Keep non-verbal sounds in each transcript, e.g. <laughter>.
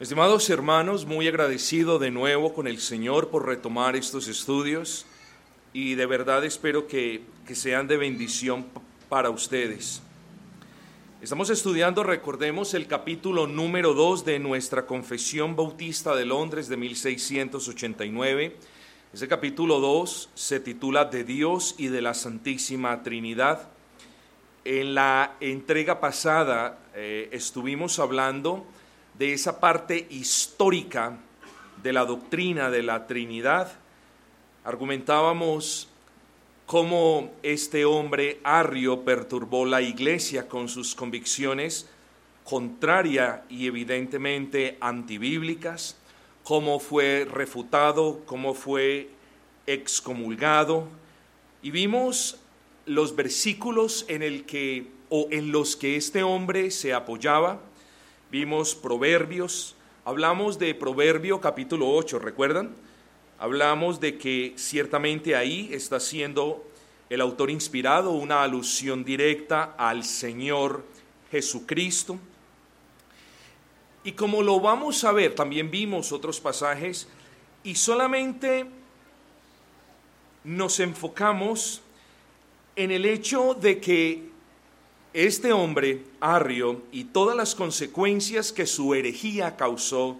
Estimados hermanos, muy agradecido de nuevo con el Señor por retomar estos estudios y de verdad espero que, que sean de bendición para ustedes. Estamos estudiando, recordemos, el capítulo número 2 de nuestra Confesión Bautista de Londres de 1689. Ese capítulo 2 se titula De Dios y de la Santísima Trinidad. En la entrega pasada eh, estuvimos hablando de esa parte histórica de la doctrina de la Trinidad. Argumentábamos cómo este hombre arrio perturbó la iglesia con sus convicciones contraria y evidentemente antibíblicas, cómo fue refutado, cómo fue excomulgado, y vimos los versículos en el que o en los que este hombre se apoyaba. Vimos Proverbios, hablamos de Proverbio capítulo 8, ¿recuerdan? Hablamos de que ciertamente ahí está siendo el autor inspirado una alusión directa al Señor Jesucristo. Y como lo vamos a ver, también vimos otros pasajes y solamente nos enfocamos en el hecho de que este hombre, Arrio, y todas las consecuencias que su herejía causó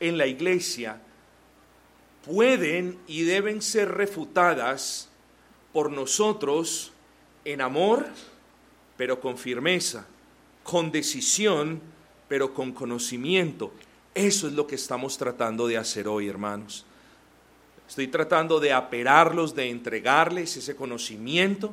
en la iglesia, pueden y deben ser refutadas por nosotros en amor, pero con firmeza, con decisión, pero con conocimiento. Eso es lo que estamos tratando de hacer hoy, hermanos. Estoy tratando de aperarlos, de entregarles ese conocimiento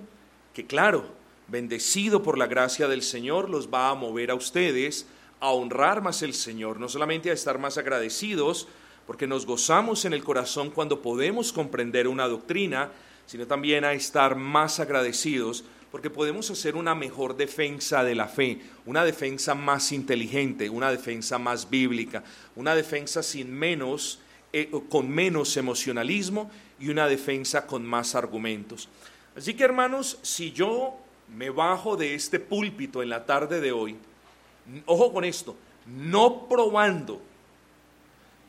que, claro, bendecido por la gracia del Señor, los va a mover a ustedes a honrar más el Señor, no solamente a estar más agradecidos, porque nos gozamos en el corazón cuando podemos comprender una doctrina, sino también a estar más agradecidos porque podemos hacer una mejor defensa de la fe, una defensa más inteligente, una defensa más bíblica, una defensa sin menos, eh, con menos emocionalismo y una defensa con más argumentos. Así que hermanos, si yo me bajo de este púlpito en la tarde de hoy, ojo con esto, no probando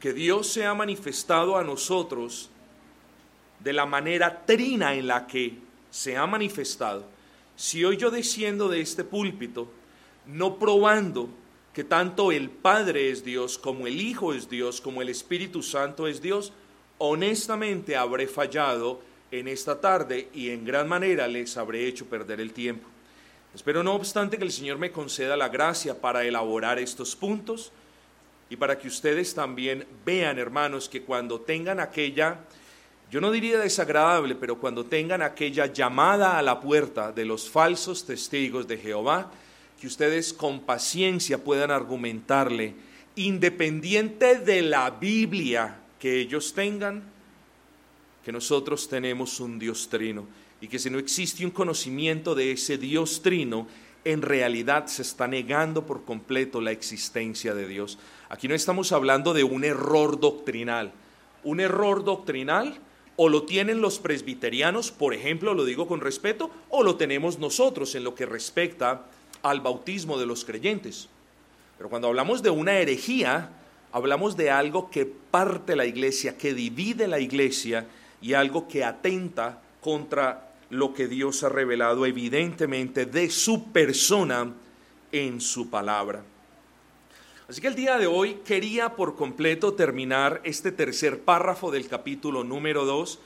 que Dios se ha manifestado a nosotros de la manera trina en la que se ha manifestado, si hoy yo desciendo de este púlpito, no probando que tanto el Padre es Dios, como el Hijo es Dios, como el Espíritu Santo es Dios, honestamente habré fallado en esta tarde y en gran manera les habré hecho perder el tiempo. Espero no obstante que el Señor me conceda la gracia para elaborar estos puntos y para que ustedes también vean, hermanos, que cuando tengan aquella, yo no diría desagradable, pero cuando tengan aquella llamada a la puerta de los falsos testigos de Jehová, que ustedes con paciencia puedan argumentarle, independiente de la Biblia que ellos tengan, que nosotros tenemos un Dios trino y que si no existe un conocimiento de ese Dios trino, en realidad se está negando por completo la existencia de Dios. Aquí no estamos hablando de un error doctrinal. Un error doctrinal o lo tienen los presbiterianos, por ejemplo, lo digo con respeto, o lo tenemos nosotros en lo que respecta al bautismo de los creyentes. Pero cuando hablamos de una herejía, hablamos de algo que parte la iglesia, que divide la iglesia y algo que atenta contra lo que Dios ha revelado evidentemente de su persona en su palabra. Así que el día de hoy quería por completo terminar este tercer párrafo del capítulo número 2,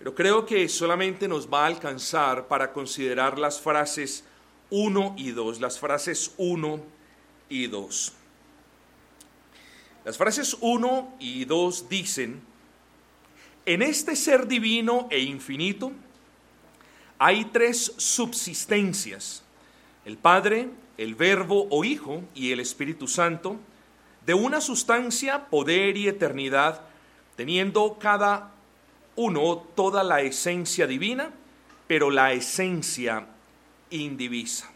pero creo que solamente nos va a alcanzar para considerar las frases 1 y 2, las frases 1 y 2. Las frases 1 y 2 dicen, en este ser divino e infinito hay tres subsistencias, el Padre, el Verbo o Hijo y el Espíritu Santo, de una sustancia, poder y eternidad, teniendo cada uno toda la esencia divina, pero la esencia indivisa.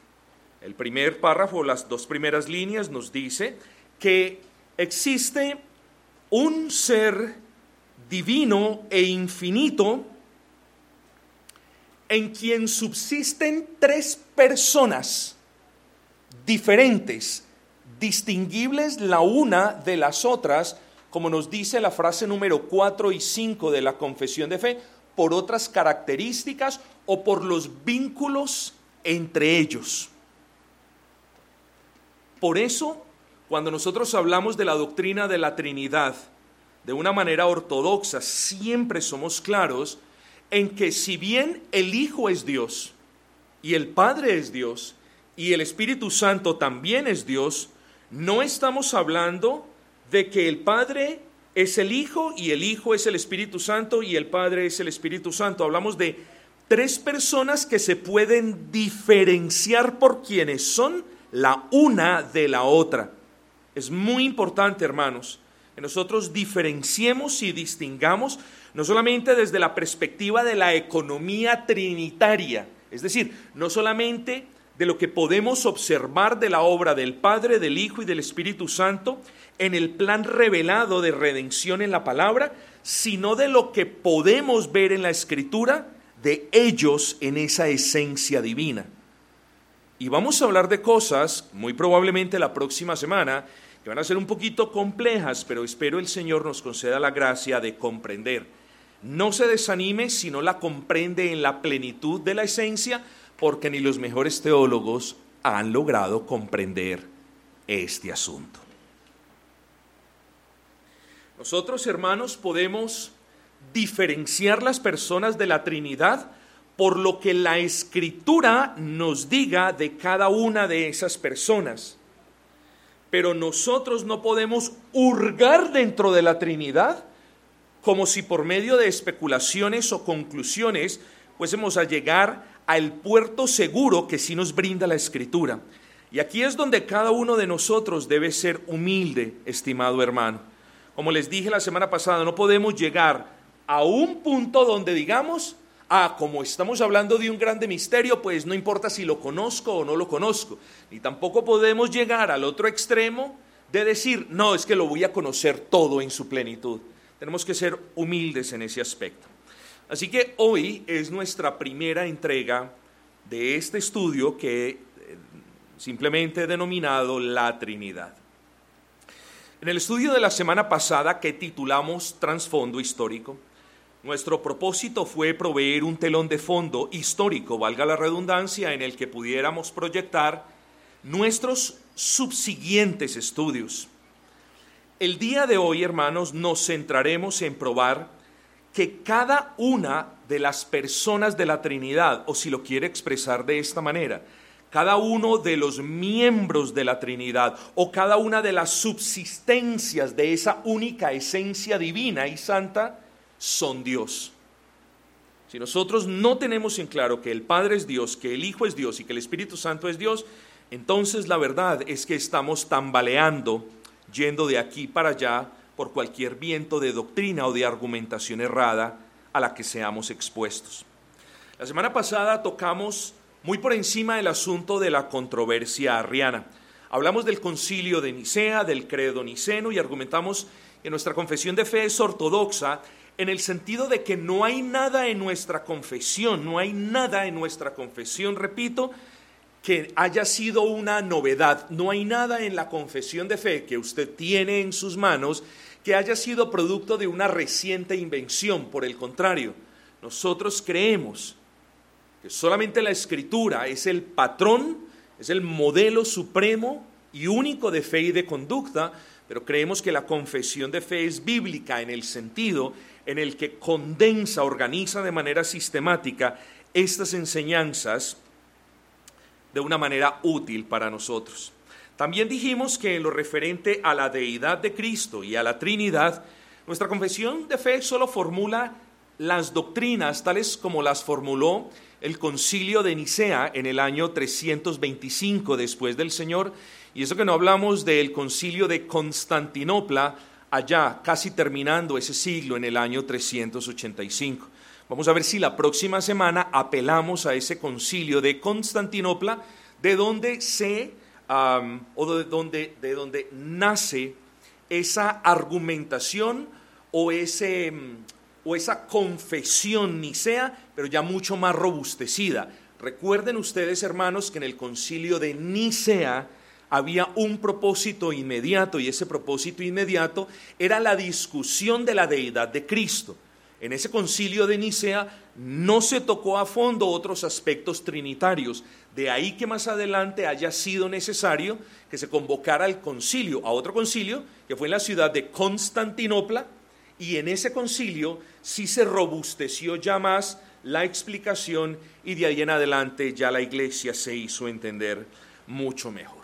El primer párrafo, las dos primeras líneas, nos dice que existe un ser divino e infinito en quien subsisten tres personas diferentes, distinguibles la una de las otras, como nos dice la frase número 4 y 5 de la confesión de fe, por otras características o por los vínculos entre ellos. Por eso, cuando nosotros hablamos de la doctrina de la Trinidad de una manera ortodoxa, siempre somos claros en que si bien el Hijo es Dios y el Padre es Dios y el Espíritu Santo también es Dios, no estamos hablando de que el Padre es el Hijo y el Hijo es el Espíritu Santo y el Padre es el Espíritu Santo. Hablamos de tres personas que se pueden diferenciar por quienes son la una de la otra. Es muy importante, hermanos, que nosotros diferenciemos y distingamos no solamente desde la perspectiva de la economía trinitaria, es decir, no solamente de lo que podemos observar de la obra del Padre, del Hijo y del Espíritu Santo en el plan revelado de redención en la palabra, sino de lo que podemos ver en la Escritura de ellos en esa esencia divina. Y vamos a hablar de cosas, muy probablemente la próxima semana, que van a ser un poquito complejas, pero espero el Señor nos conceda la gracia de comprender. No se desanime si no la comprende en la plenitud de la esencia, porque ni los mejores teólogos han logrado comprender este asunto. Nosotros, hermanos, podemos diferenciar las personas de la Trinidad por lo que la escritura nos diga de cada una de esas personas. Pero nosotros no podemos hurgar dentro de la Trinidad como si por medio de especulaciones o conclusiones fuésemos a llegar al puerto seguro que sí nos brinda la escritura. Y aquí es donde cada uno de nosotros debe ser humilde, estimado hermano. Como les dije la semana pasada, no podemos llegar a un punto donde digamos, ah, como estamos hablando de un grande misterio, pues no importa si lo conozco o no lo conozco. Ni tampoco podemos llegar al otro extremo de decir, no, es que lo voy a conocer todo en su plenitud. Tenemos que ser humildes en ese aspecto. Así que hoy es nuestra primera entrega de este estudio que eh, simplemente he denominado la Trinidad. En el estudio de la semana pasada que titulamos Transfondo Histórico, nuestro propósito fue proveer un telón de fondo histórico, valga la redundancia, en el que pudiéramos proyectar nuestros subsiguientes estudios. El día de hoy, hermanos, nos centraremos en probar que cada una de las personas de la Trinidad, o si lo quiere expresar de esta manera, cada uno de los miembros de la Trinidad o cada una de las subsistencias de esa única esencia divina y santa son Dios. Si nosotros no tenemos en claro que el Padre es Dios, que el Hijo es Dios y que el Espíritu Santo es Dios, entonces la verdad es que estamos tambaleando, yendo de aquí para allá, por cualquier viento de doctrina o de argumentación errada a la que seamos expuestos. La semana pasada tocamos muy por encima el asunto de la controversia arriana. Hablamos del concilio de Nicea, del credo niceno y argumentamos que nuestra confesión de fe es ortodoxa en el sentido de que no hay nada en nuestra confesión, no hay nada en nuestra confesión, repito, que haya sido una novedad. No hay nada en la confesión de fe que usted tiene en sus manos que haya sido producto de una reciente invención. Por el contrario, nosotros creemos que solamente la escritura es el patrón, es el modelo supremo y único de fe y de conducta, pero creemos que la confesión de fe es bíblica en el sentido en el que condensa, organiza de manera sistemática estas enseñanzas de una manera útil para nosotros. También dijimos que en lo referente a la deidad de Cristo y a la Trinidad, nuestra confesión de fe solo formula las doctrinas tales como las formuló el concilio de Nicea en el año 325 después del Señor, y eso que no hablamos del concilio de Constantinopla allá, casi terminando ese siglo en el año 385. Vamos a ver si la próxima semana apelamos a ese concilio de Constantinopla, de donde se o de donde, de donde nace esa argumentación o, ese, mm, o esa confesión nicea, pero ya mucho más robustecida. Recuerden ustedes, hermanos, que en el concilio de Nicea había un propósito inmediato y ese propósito inmediato era la discusión de la deidad de Cristo. En ese concilio de Nicea no se tocó a fondo otros aspectos trinitarios. De ahí que más adelante haya sido necesario que se convocara el concilio, a otro concilio, que fue en la ciudad de Constantinopla, y en ese concilio sí se robusteció ya más la explicación y de ahí en adelante ya la iglesia se hizo entender mucho mejor.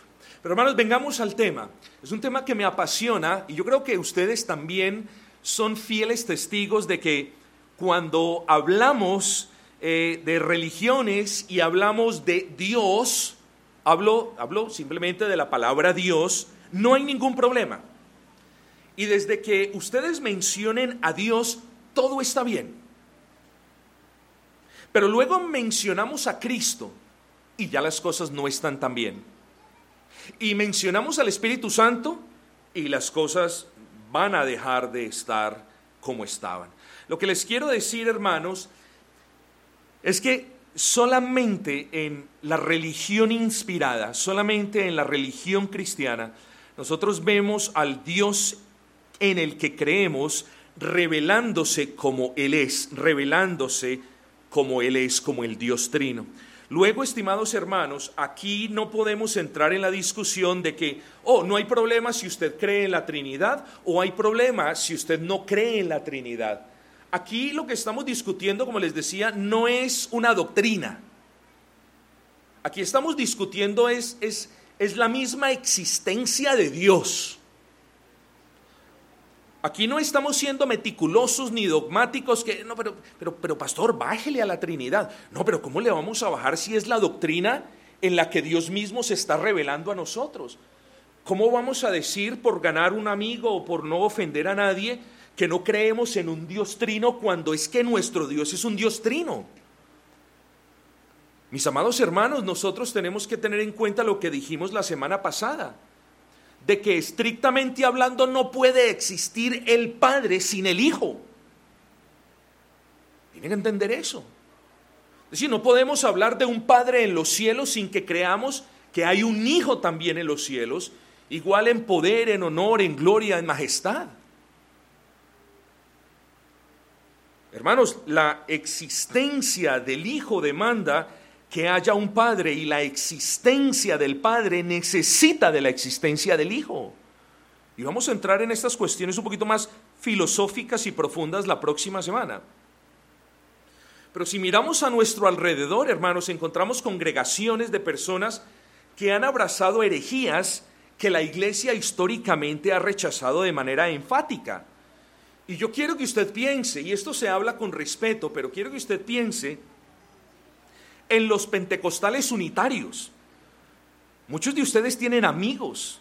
Pero hermanos, vengamos al tema. Es un tema que me apasiona y yo creo que ustedes también son fieles testigos de que cuando hablamos eh, de religiones y hablamos de Dios, hablo, hablo simplemente de la palabra Dios, no hay ningún problema. Y desde que ustedes mencionen a Dios, todo está bien. Pero luego mencionamos a Cristo y ya las cosas no están tan bien. Y mencionamos al Espíritu Santo y las cosas van a dejar de estar como estaban. Lo que les quiero decir, hermanos, es que solamente en la religión inspirada, solamente en la religión cristiana, nosotros vemos al Dios en el que creemos revelándose como Él es, revelándose como Él es, como el Dios trino. Luego, estimados hermanos, aquí no podemos entrar en la discusión de que, oh, no hay problema si usted cree en la Trinidad o hay problema si usted no cree en la Trinidad. Aquí lo que estamos discutiendo, como les decía, no es una doctrina. Aquí estamos discutiendo es, es, es la misma existencia de Dios. Aquí no estamos siendo meticulosos ni dogmáticos que, no, pero, pero, pero pastor, bájele a la Trinidad. No, pero ¿cómo le vamos a bajar si es la doctrina en la que Dios mismo se está revelando a nosotros? ¿Cómo vamos a decir por ganar un amigo o por no ofender a nadie que no creemos en un Dios trino cuando es que nuestro Dios es un Dios trino? Mis amados hermanos, nosotros tenemos que tener en cuenta lo que dijimos la semana pasada de que estrictamente hablando no puede existir el Padre sin el Hijo. Tienen que entender eso. Es decir, no podemos hablar de un Padre en los cielos sin que creamos que hay un Hijo también en los cielos, igual en poder, en honor, en gloria, en majestad. Hermanos, la existencia del Hijo demanda que haya un Padre y la existencia del Padre necesita de la existencia del Hijo. Y vamos a entrar en estas cuestiones un poquito más filosóficas y profundas la próxima semana. Pero si miramos a nuestro alrededor, hermanos, encontramos congregaciones de personas que han abrazado herejías que la iglesia históricamente ha rechazado de manera enfática. Y yo quiero que usted piense, y esto se habla con respeto, pero quiero que usted piense en los pentecostales unitarios. Muchos de ustedes tienen amigos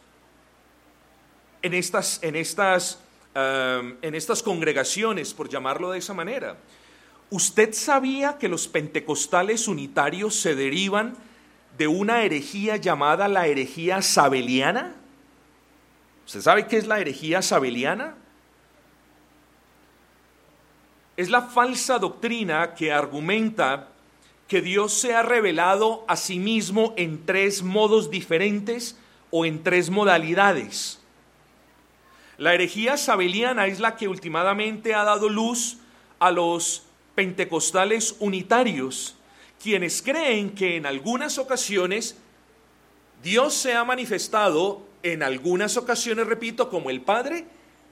en estas, en estas, um, en estas congregaciones, por llamarlo de esa manera. ¿Usted sabía que los pentecostales unitarios se derivan de una herejía llamada la herejía sabeliana? ¿Usted sabe qué es la herejía sabeliana? Es la falsa doctrina que argumenta que Dios se ha revelado a sí mismo en tres modos diferentes o en tres modalidades. La herejía sabeliana es la que últimamente ha dado luz a los pentecostales unitarios, quienes creen que en algunas ocasiones Dios se ha manifestado, en algunas ocasiones, repito, como el Padre,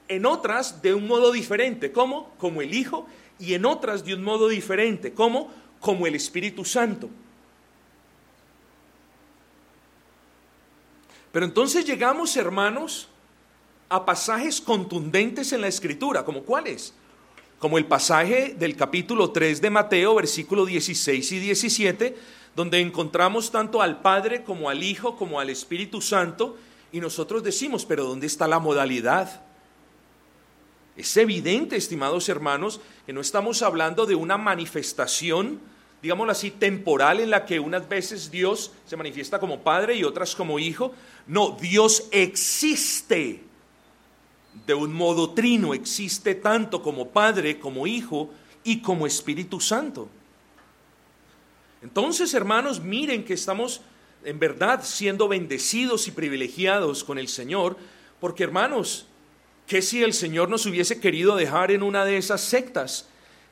en otras de un modo diferente, como como el Hijo, y en otras de un modo diferente, como como el Espíritu Santo. Pero entonces llegamos, hermanos, a pasajes contundentes en la Escritura, como cuáles? Como el pasaje del capítulo 3 de Mateo, versículo 16 y 17, donde encontramos tanto al Padre como al Hijo como al Espíritu Santo, y nosotros decimos, pero ¿dónde está la modalidad? Es evidente, estimados hermanos, que no estamos hablando de una manifestación digámoslo así, temporal en la que unas veces Dios se manifiesta como Padre y otras como Hijo. No, Dios existe de un modo trino, existe tanto como Padre, como Hijo y como Espíritu Santo. Entonces, hermanos, miren que estamos en verdad siendo bendecidos y privilegiados con el Señor, porque hermanos, ¿qué si el Señor nos hubiese querido dejar en una de esas sectas?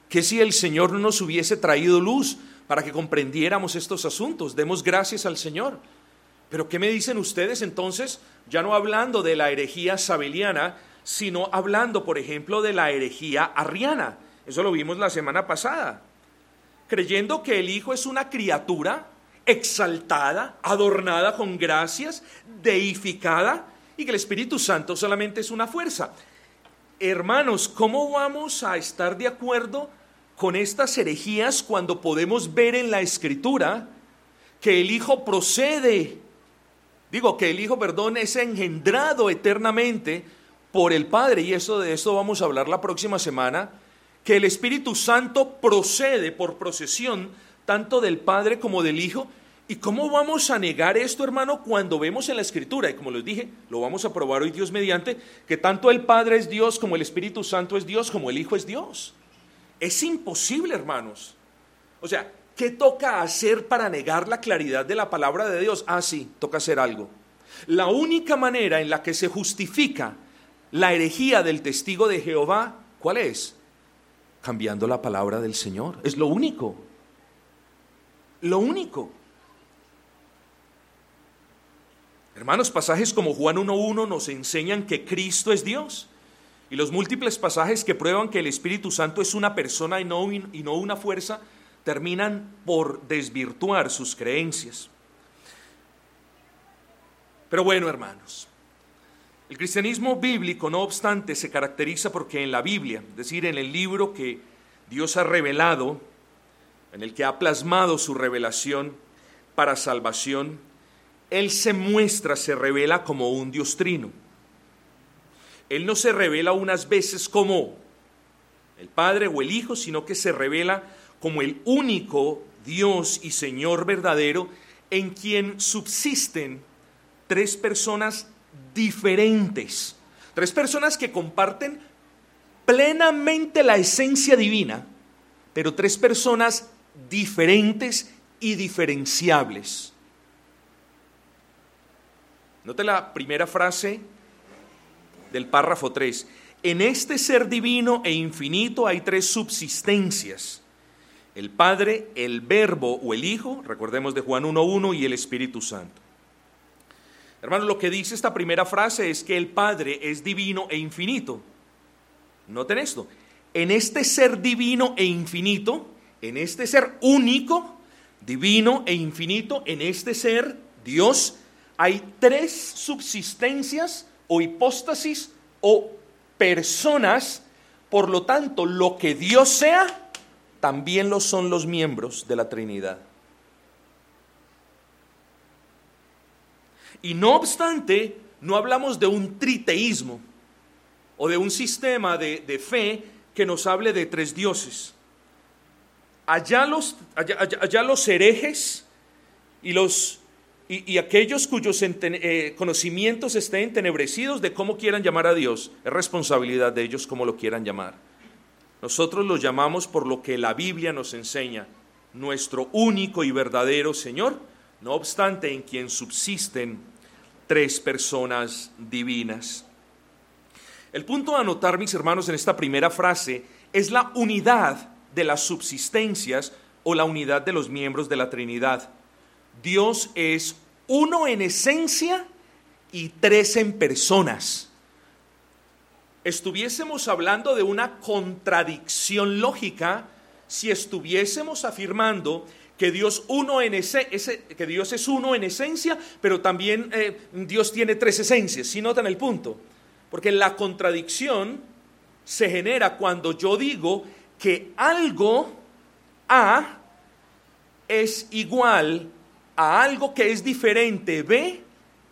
¿Qué si el Señor no nos hubiese traído luz para que comprendiéramos estos asuntos? Demos gracias al Señor. Pero ¿qué me dicen ustedes entonces? Ya no hablando de la herejía sabeliana, sino hablando, por ejemplo, de la herejía arriana. Eso lo vimos la semana pasada. Creyendo que el Hijo es una criatura exaltada, adornada con gracias, deificada, y que el Espíritu Santo solamente es una fuerza. Hermanos, ¿cómo vamos a estar de acuerdo con estas herejías cuando podemos ver en la Escritura que el Hijo procede Digo que el Hijo, perdón, es engendrado eternamente por el Padre, y eso de esto vamos a hablar la próxima semana, que el Espíritu Santo procede por procesión tanto del Padre como del Hijo. ¿Y cómo vamos a negar esto, hermano, cuando vemos en la Escritura? Y como les dije, lo vamos a probar hoy Dios mediante, que tanto el Padre es Dios como el Espíritu Santo es Dios, como el Hijo es Dios. Es imposible, hermanos. O sea, ¿Qué toca hacer para negar la claridad de la palabra de Dios? Ah, sí, toca hacer algo. La única manera en la que se justifica la herejía del testigo de Jehová, ¿cuál es? Cambiando la palabra del Señor. Es lo único. Lo único. Hermanos, pasajes como Juan 1.1 nos enseñan que Cristo es Dios. Y los múltiples pasajes que prueban que el Espíritu Santo es una persona y no, y no una fuerza, terminan por desvirtuar sus creencias. Pero bueno, hermanos, el cristianismo bíblico, no obstante, se caracteriza porque en la Biblia, es decir, en el libro que Dios ha revelado, en el que ha plasmado su revelación para salvación, Él se muestra, se revela como un Dios trino. Él no se revela unas veces como el Padre o el Hijo, sino que se revela como el único Dios y Señor verdadero en quien subsisten tres personas diferentes, tres personas que comparten plenamente la esencia divina, pero tres personas diferentes y diferenciables. Note la primera frase del párrafo 3. En este ser divino e infinito hay tres subsistencias el Padre, el Verbo o el Hijo, recordemos de Juan 1.1, y el Espíritu Santo. Hermanos, lo que dice esta primera frase es que el Padre es divino e infinito. Noten esto, en este ser divino e infinito, en este ser único, divino e infinito, en este ser Dios, hay tres subsistencias o hipóstasis o personas, por lo tanto, lo que Dios sea, también lo son los miembros de la Trinidad. Y no obstante, no hablamos de un triteísmo o de un sistema de, fe que nos hable de tres dioses. Allá los, allá, los herejes y, los, y, aquellos cuyos eh, conocimientos estén entenebrecidos de cómo quieran llamar a Dios, es responsabilidad de ellos cómo lo quieran llamar. Nosotros los llamamos por lo que la Biblia nos enseña, nuestro único y verdadero Señor, no obstante en quien subsisten tres personas divinas. El punto a anotar, mis hermanos, en esta primera frase es la unidad de las subsistencias o la unidad de los miembros de la Trinidad. Dios es uno en esencia y tres en personas estuviésemos hablando de una contradicción lógica si estuviésemos afirmando que Dios, uno en ese, que Dios es uno en esencia, pero también eh, Dios tiene tres esencias. Si notan el punto? Porque la contradicción se genera cuando yo digo que algo A es igual a algo que es diferente B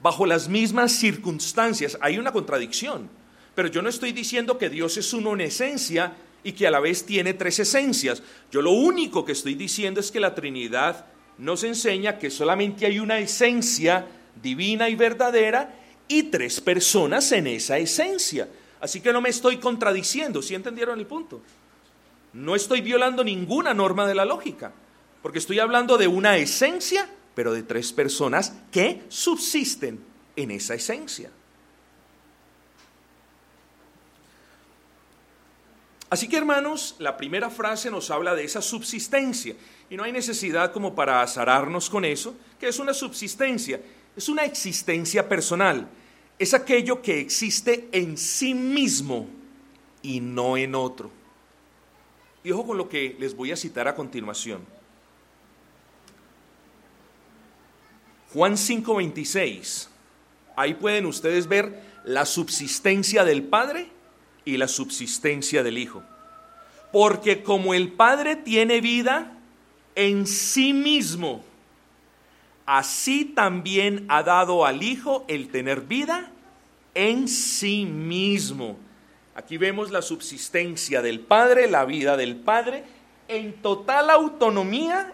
bajo las mismas circunstancias. Hay una contradicción. Pero yo no estoy diciendo que Dios es uno en esencia y que a la vez tiene tres esencias. Yo lo único que estoy diciendo es que la Trinidad nos enseña que solamente hay una esencia divina y verdadera y tres personas en esa esencia. Así que no me estoy contradiciendo, ¿sí entendieron el punto? No estoy violando ninguna norma de la lógica, porque estoy hablando de una esencia pero de tres personas que subsisten en esa esencia. Así que hermanos, la primera frase nos habla de esa subsistencia. Y no hay necesidad como para azararnos con eso, que es una subsistencia, es una existencia personal. Es aquello que existe en sí mismo y no en otro. Y ojo con lo que les voy a citar a continuación. Juan 5:26. Ahí pueden ustedes ver la subsistencia del Padre y la subsistencia del Hijo. Porque como el Padre tiene vida en sí mismo, así también ha dado al Hijo el tener vida en sí mismo. Aquí vemos la subsistencia del Padre, la vida del Padre, en total autonomía,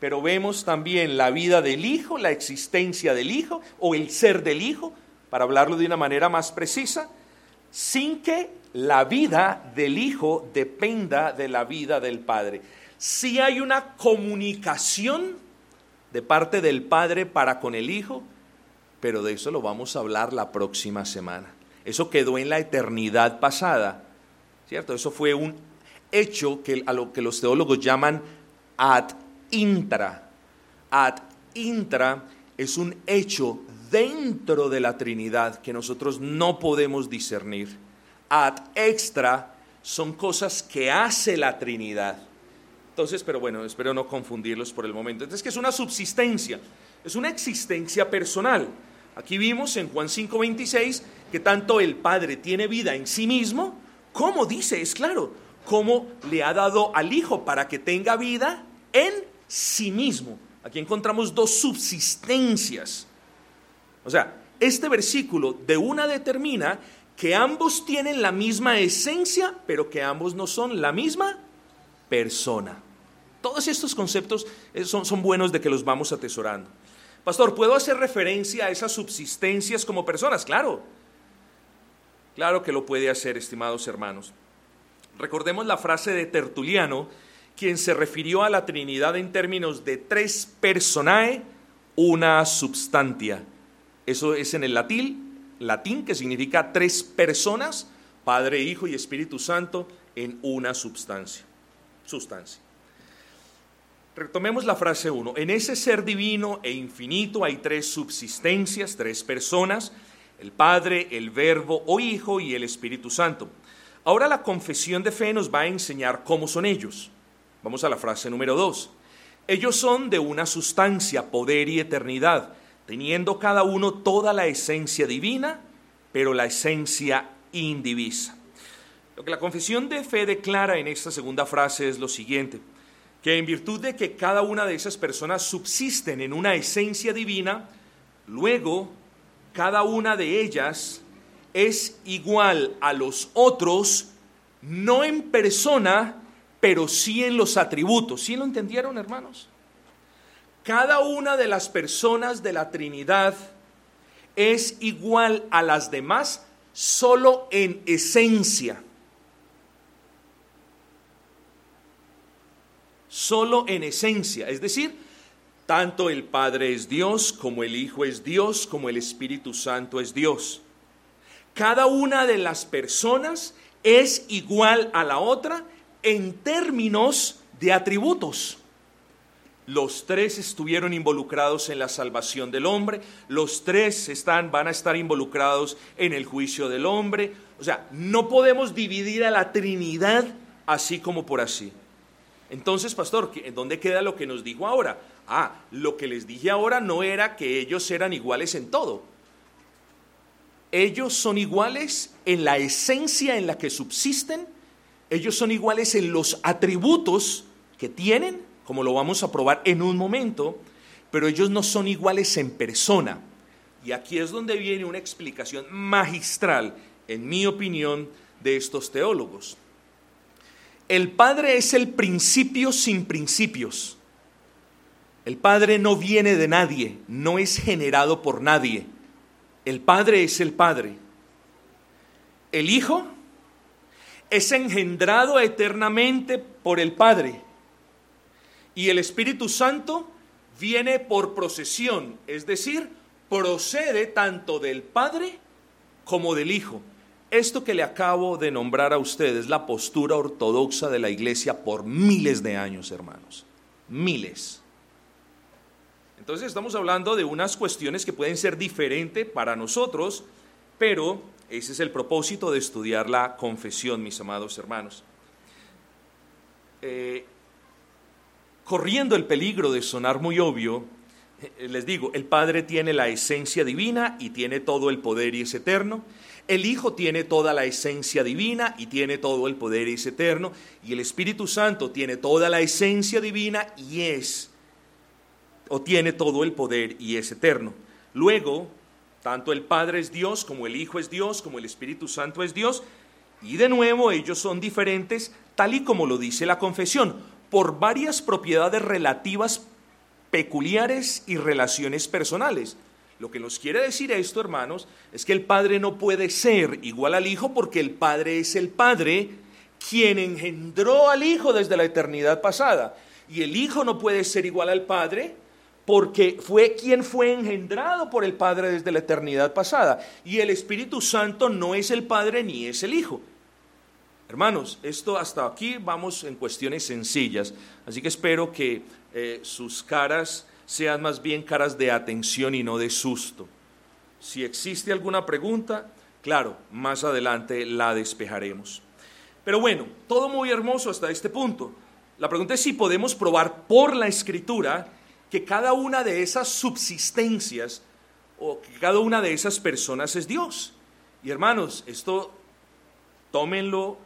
pero vemos también la vida del Hijo, la existencia del Hijo o el ser del Hijo, para hablarlo de una manera más precisa, sin que la vida del Hijo dependa de la vida del Padre. Si hay una comunicación de parte del Padre para con el Hijo, pero de eso lo vamos a hablar la próxima semana. Eso quedó en la eternidad pasada, ¿cierto? Eso fue un hecho que, a lo que los teólogos llaman ad intra. Ad intra es un hecho dentro de la Trinidad que nosotros no podemos discernir. Ad extra son cosas que hace la Trinidad. Entonces, pero bueno, espero no confundirlos por el momento. Entonces, que es una subsistencia, es una existencia personal. Aquí vimos en Juan 5:26 que tanto el Padre tiene vida en sí mismo, como dice, es claro, como le ha dado al Hijo para que tenga vida en sí mismo. Aquí encontramos dos subsistencias. O sea, este versículo de una determina que ambos tienen la misma esencia, pero que ambos no son la misma persona. Todos estos conceptos eh, son, son, buenos de que los vamos atesorando. Pastor, ¿puedo hacer referencia a esas subsistencias como personas? Claro. Claro que lo puede hacer, estimados hermanos. Recordemos la frase de Tertuliano, quien se refirió a la Trinidad en términos de tres personae, una substantia. Eso es en el latín, latín que significa tres personas, Padre, Hijo y Espíritu Santo, en una substancia. Sustancia. Retomemos la frase 1. En ese ser divino e infinito hay tres subsistencias, tres personas, el Padre, el Verbo o Hijo y el Espíritu Santo. Ahora la confesión de fe nos va a enseñar cómo son ellos. Vamos a la frase número 2. Ellos son de una sustancia, poder y eternidad teniendo cada uno toda la esencia divina, pero la esencia indivisa. Lo que la confesión de fe declara en esta segunda frase es lo siguiente, que en virtud de que cada una de esas personas subsisten en una esencia divina, luego cada una de ellas es igual a los otros, no en persona, pero sí en los atributos. ¿Sí lo entendieron, hermanos? cada una de las personas de la Trinidad es igual a las demás solo en esencia. Solo en esencia. Es decir, tanto el Padre es Dios, como el Hijo es Dios, como el Espíritu Santo es Dios. Cada una de las personas es igual a la otra en términos de atributos. Los tres estuvieron involucrados en la salvación del hombre, los tres están, van a estar involucrados en el juicio del hombre. O sea, no podemos dividir a la Trinidad así como por así. Entonces, pastor, ¿dónde queda lo que nos dijo ahora? Ah, lo que les dije ahora no era que ellos eran iguales en todo. Ellos son iguales en la esencia en la que subsisten, ellos son iguales en los atributos que tienen como lo vamos a probar en un momento, pero ellos no son iguales en persona. Y aquí es donde viene una explicación magistral, en mi opinión, de estos teólogos. El Padre es el principio sin principios. El Padre no viene de nadie, no es generado por nadie. El Padre es el Padre. El Hijo es engendrado eternamente por el Padre y el Espíritu Santo viene por procesión, es decir, procede tanto del Padre como del Hijo. Esto que le acabo de nombrar a ustedes es la postura ortodoxa de la iglesia por miles de años, hermanos. Miles. Entonces estamos hablando de unas cuestiones que pueden ser diferentes para nosotros, pero ese es el propósito de estudiar la confesión, mis amados hermanos. Eh, corriendo el peligro de sonar muy obvio, eh, les digo, el Padre tiene la esencia divina y tiene todo el poder y es eterno. El Hijo tiene toda la esencia divina y tiene todo el poder y es eterno. Y el Espíritu Santo tiene toda la esencia divina y es, o tiene todo el poder y es eterno. Luego, tanto el Padre es Dios, como el Hijo es Dios, como el Espíritu Santo es Dios. Y de nuevo, ellos son diferentes, tal y como lo dice la confesión, por varias propiedades relativas peculiares y relaciones personales. Lo que nos quiere decir esto, hermanos, es que el Padre no puede ser igual al Hijo porque el Padre es el Padre quien engendró al Hijo desde la eternidad pasada. Y el Hijo no puede ser igual al Padre porque fue quien fue engendrado por el Padre desde la eternidad pasada. Y el Espíritu Santo no es el Padre ni es el Hijo. Hermanos, esto hasta aquí vamos en cuestiones sencillas, así que espero que eh, sus caras sean más bien caras de atención y no de susto. Si existe alguna pregunta, claro, más adelante la despejaremos. Pero bueno, todo muy hermoso hasta este punto. La pregunta es si podemos probar por la escritura que cada una de esas subsistencias o que cada una de esas personas es Dios. Y hermanos, esto tómenlo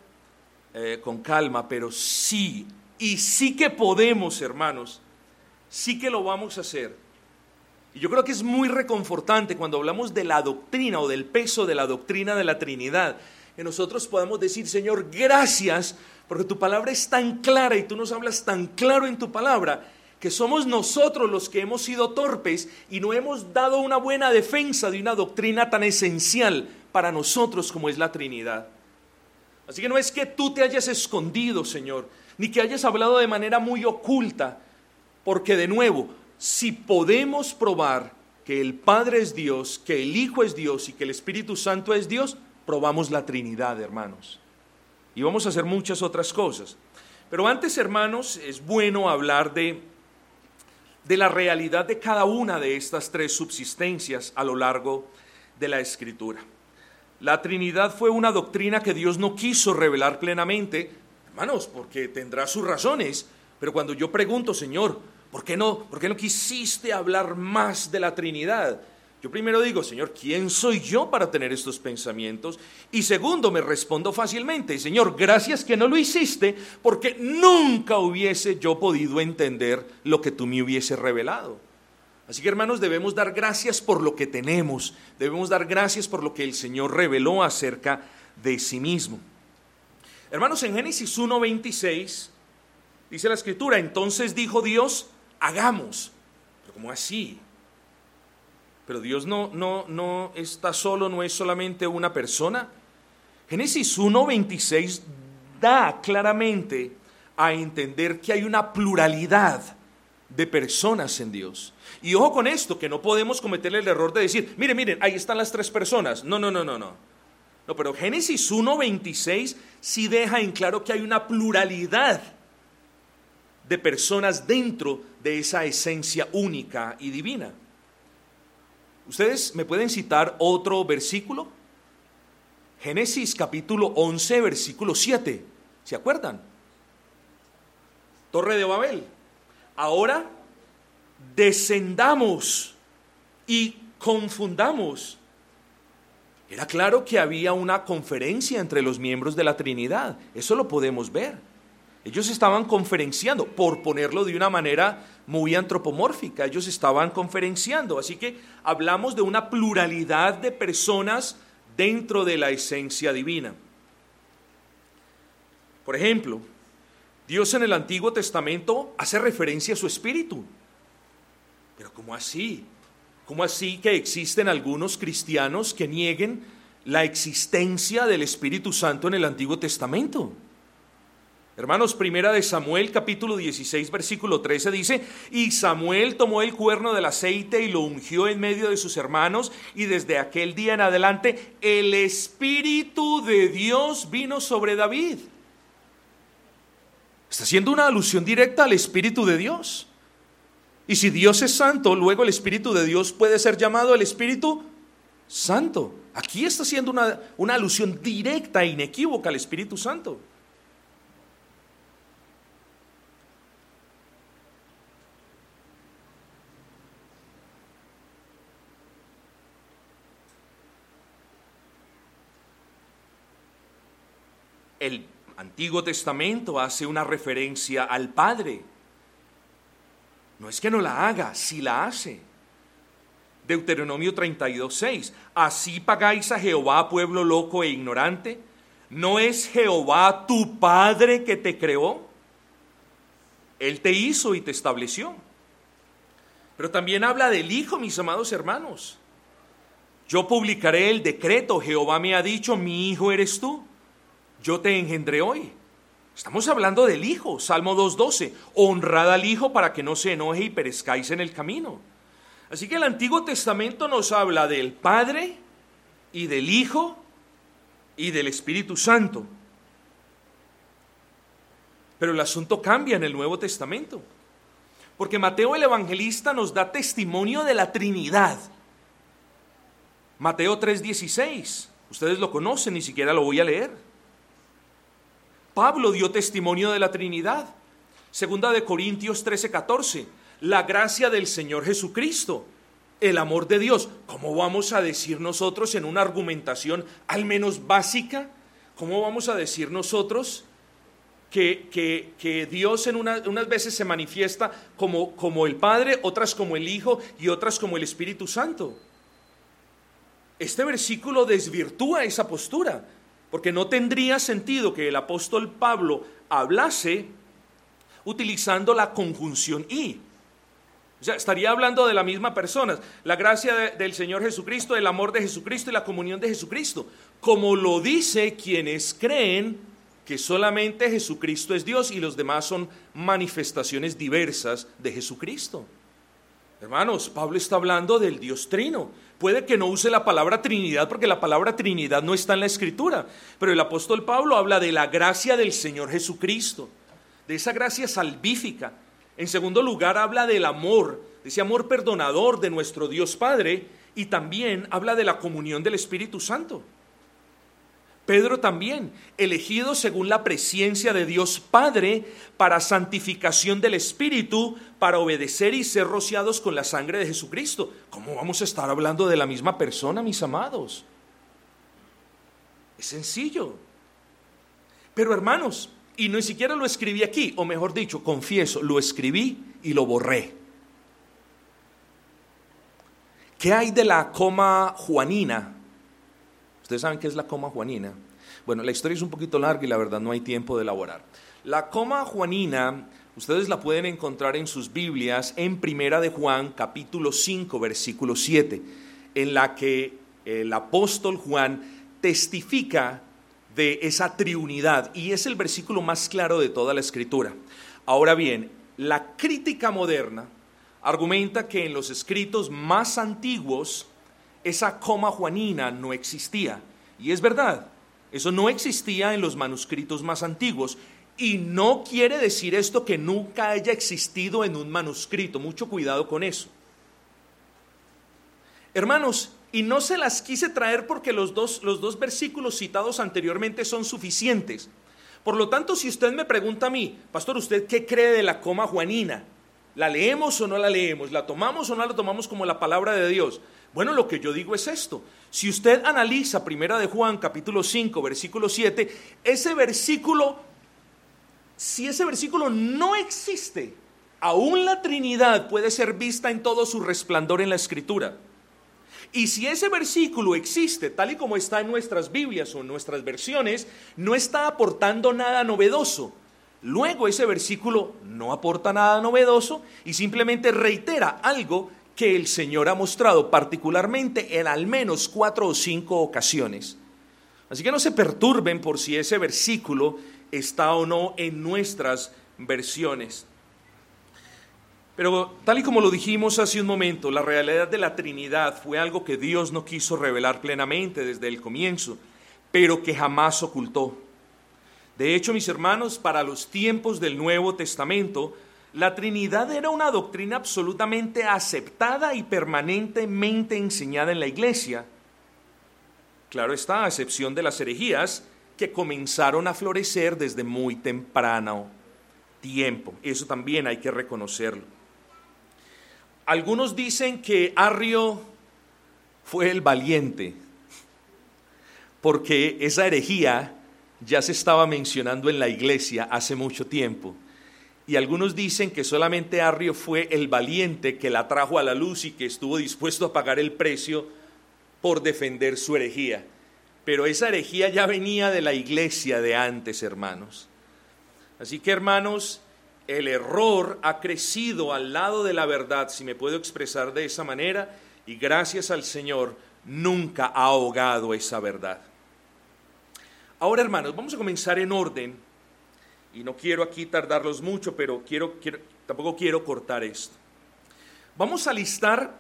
eh, con calma, pero sí, y sí que podemos, hermanos, sí que lo vamos a hacer. Y yo creo que es muy reconfortante cuando hablamos de la doctrina o del peso de la doctrina de la Trinidad, que nosotros podamos decir, Señor, gracias, porque tu palabra es tan clara y tú nos hablas tan claro en tu palabra, que somos nosotros los que hemos sido torpes y no hemos dado una buena defensa de una doctrina tan esencial para nosotros como es la Trinidad. Así que no es que tú te hayas escondido, Señor, ni que hayas hablado de manera muy oculta, porque de nuevo, si podemos probar que el Padre es Dios, que el Hijo es Dios y que el Espíritu Santo es Dios, probamos la Trinidad, hermanos. Y vamos a hacer muchas otras cosas. Pero antes, hermanos, es bueno hablar de, de la realidad de cada una de estas tres subsistencias a lo largo de la Escritura. La Trinidad fue una doctrina que Dios no quiso revelar plenamente, hermanos, porque tendrá sus razones, pero cuando yo pregunto, Señor, ¿por qué no, por qué no quisiste hablar más de la Trinidad? Yo primero digo, Señor, ¿quién soy yo para tener estos pensamientos? Y segundo, me respondo fácilmente, Señor, gracias que no lo hiciste, porque nunca hubiese yo podido entender lo que tú me hubiese revelado. Así que hermanos, debemos dar gracias por lo que tenemos, debemos dar gracias por lo que el Señor reveló acerca de sí mismo. Hermanos, en Génesis 1.26 dice la escritura, entonces dijo Dios, hagamos. Pero ¿cómo así? Pero Dios no, no, no está solo, no es solamente una persona. Génesis 1.26 da claramente a entender que hay una pluralidad de personas en Dios. Y ojo con esto, que no podemos cometer el error de decir, miren, miren, ahí están las tres personas. No, no, no, no, no. No, pero Génesis 1.26 sí deja en claro que hay una pluralidad de personas dentro de esa esencia única y divina. ¿Ustedes me pueden citar otro versículo? Génesis capítulo 11, versículo 7. ¿Se acuerdan? Torre de Babel. Ahora descendamos y confundamos. Era claro que había una conferencia entre los miembros de la Trinidad, eso lo podemos ver. Ellos estaban conferenciando, por ponerlo de una manera muy antropomórfica, ellos estaban conferenciando, así que hablamos de una pluralidad de personas dentro de la esencia divina. Por ejemplo, Dios en el Antiguo Testamento hace referencia a su espíritu. Pero ¿cómo así? ¿Cómo así que existen algunos cristianos que nieguen la existencia del Espíritu Santo en el Antiguo Testamento? Hermanos, primera de Samuel capítulo 16 versículo 13 dice, y Samuel tomó el cuerno del aceite y lo ungió en medio de sus hermanos, y desde aquel día en adelante el Espíritu de Dios vino sobre David. Está haciendo una alusión directa al Espíritu de Dios. Y si Dios es santo, luego el Espíritu de Dios puede ser llamado el Espíritu Santo. Aquí está haciendo una, una alusión directa e inequívoca al Espíritu Santo. El Antiguo Testamento hace una referencia al Padre. No es que no la haga, sí la hace. Deuteronomio 32:6. Así pagáis a Jehová, pueblo loco e ignorante. ¿No es Jehová tu Padre que te creó? Él te hizo y te estableció. Pero también habla del Hijo, mis amados hermanos. Yo publicaré el decreto, Jehová me ha dicho, mi Hijo eres tú yo te engendré hoy. Estamos hablando del Hijo, Salmo 2.12, honrad al Hijo para que no se enoje y perezcáis en el camino. Así que el Antiguo Testamento nos habla del Padre y del Hijo y del Espíritu Santo. Pero el asunto cambia en el Nuevo Testamento, porque Mateo el Evangelista nos da testimonio de la Trinidad. Mateo 3.16, ustedes lo conocen, ni siquiera lo voy a leer. Pablo dio testimonio de la Trinidad. Segunda de Corintios 13, 14. La gracia del Señor Jesucristo, el amor de Dios. ¿Cómo vamos a decir nosotros en una argumentación al menos básica? ¿Cómo vamos a decir nosotros que, que, Dios en unas veces se manifiesta como, como el Padre, otras como el Hijo y otras como el Espíritu Santo? Este versículo desvirtúa esa postura. Porque no tendría sentido que el apóstol Pablo hablase utilizando la conjunción y. O sea, estaría hablando de la misma persona, la gracia del Señor Jesucristo, el amor de Jesucristo y la comunión de Jesucristo, como lo dice quienes creen que solamente Jesucristo es Dios y los demás son manifestaciones diversas de Jesucristo. Hermanos, Pablo está hablando del Dios trino. Puede que no use la palabra Trinidad porque la palabra Trinidad no está en la Escritura, pero el apóstol Pablo habla de la gracia del Señor Jesucristo, de esa gracia salvífica. En segundo lugar, habla del amor, de ese amor perdonador de nuestro Dios Padre, y también habla de la comunión del Espíritu Santo. Pedro también, elegido según la presencia de Dios Padre para santificación del Espíritu, para obedecer y ser rociados con la sangre de Jesucristo. ¿Cómo vamos a estar hablando de la misma persona, mis amados? Es sencillo. Pero hermanos, y ni siquiera lo escribí aquí, o mejor dicho, confieso, lo escribí y lo borré. ¿Qué hay de la coma juanina Ustedes saben qué es la coma juanina. Bueno, la historia es un poquito larga y la verdad no hay tiempo de elaborar. La coma juanina, ustedes la pueden encontrar en sus Biblias en Primera de Juan, capítulo 5, versículo 7, en la que el apóstol Juan testifica de esa triunidad y es el versículo más claro de toda la escritura. Ahora bien, la crítica moderna argumenta que en los escritos más antiguos esa coma juanina no existía. Y es verdad, eso no existía en los manuscritos más antiguos. Y no quiere decir esto que nunca haya existido en un manuscrito. Mucho cuidado con eso. Hermanos, y no se las quise traer porque los dos, los dos versículos citados anteriormente son suficientes. Por lo tanto, si usted me pregunta a mí, pastor, ¿usted qué cree de la coma juanina? ¿La leemos o no la leemos? ¿La tomamos o no la tomamos como la palabra de Dios? Bueno, lo que yo digo es esto. Si usted analiza Primera de Juan, capítulo 5, versículo 7, ese versículo, si ese versículo no existe, aún la Trinidad puede ser vista en todo su resplandor en la Escritura. Y si ese versículo existe tal y como está en nuestras Biblias o en nuestras versiones, no está aportando nada novedoso. Luego ese versículo no aporta nada novedoso y simplemente reitera algo que el Señor ha mostrado particularmente en al menos cuatro o cinco ocasiones. Así que no se perturben por si ese versículo está o no en nuestras versiones. Pero tal y como lo dijimos hace un momento, la realidad de la Trinidad fue algo que Dios no quiso revelar plenamente desde el comienzo, pero que jamás ocultó. De hecho, mis hermanos, para los tiempos del Nuevo Testamento, la Trinidad era una doctrina absolutamente aceptada y permanentemente enseñada en la iglesia. Claro está, a excepción de las herejías que comenzaron a florecer desde muy temprano tiempo. Eso también hay que reconocerlo. Algunos dicen que Arrio fue el valiente, porque esa herejía ya se estaba mencionando en la iglesia hace mucho tiempo. Y algunos dicen que solamente Arrio fue el valiente que la trajo a la luz y que estuvo dispuesto a pagar el precio por defender su herejía. Pero esa herejía ya venía de la iglesia de antes, hermanos. Así que, hermanos, el error ha crecido al lado de la verdad, si me puedo expresar de esa manera, y gracias al Señor nunca ha ahogado esa verdad. Ahora, hermanos, vamos a comenzar en orden, y no quiero aquí tardarlos mucho, pero quiero, quiero, tampoco quiero cortar esto. Vamos a listar,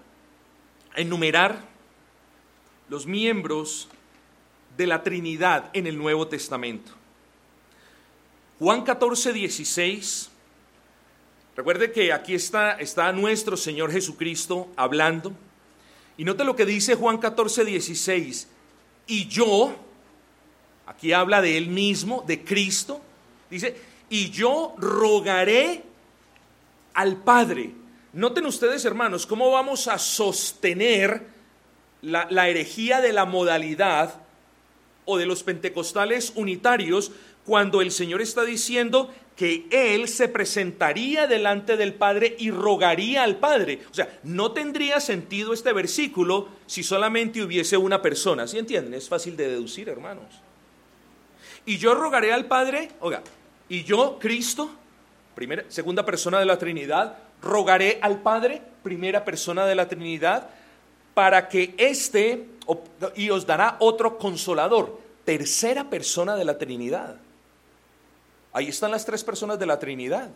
a enumerar los miembros de la Trinidad en el Nuevo Testamento. Juan 14, 16 Recuerde que aquí está, está nuestro Señor Jesucristo hablando. Y note lo que dice Juan 14, 16. Y yo, aquí habla de él mismo, de Cristo, dice, y yo rogaré al Padre. Noten ustedes, hermanos, cómo vamos a sostener la, la herejía de la modalidad o de los pentecostales unitarios cuando el Señor está diciendo que Él se presentaría delante del Padre y rogaría al Padre. O sea, no tendría sentido este versículo si solamente hubiese una persona. ¿Sí entienden? Es fácil de deducir, hermanos. Y yo rogaré al Padre, oiga, y yo, Cristo, segunda persona de la Trinidad, rogaré al Padre, primera persona de la Trinidad, para que éste, y os dará otro consolador, tercera persona de la Trinidad. Ahí están las tres personas de la Trinidad.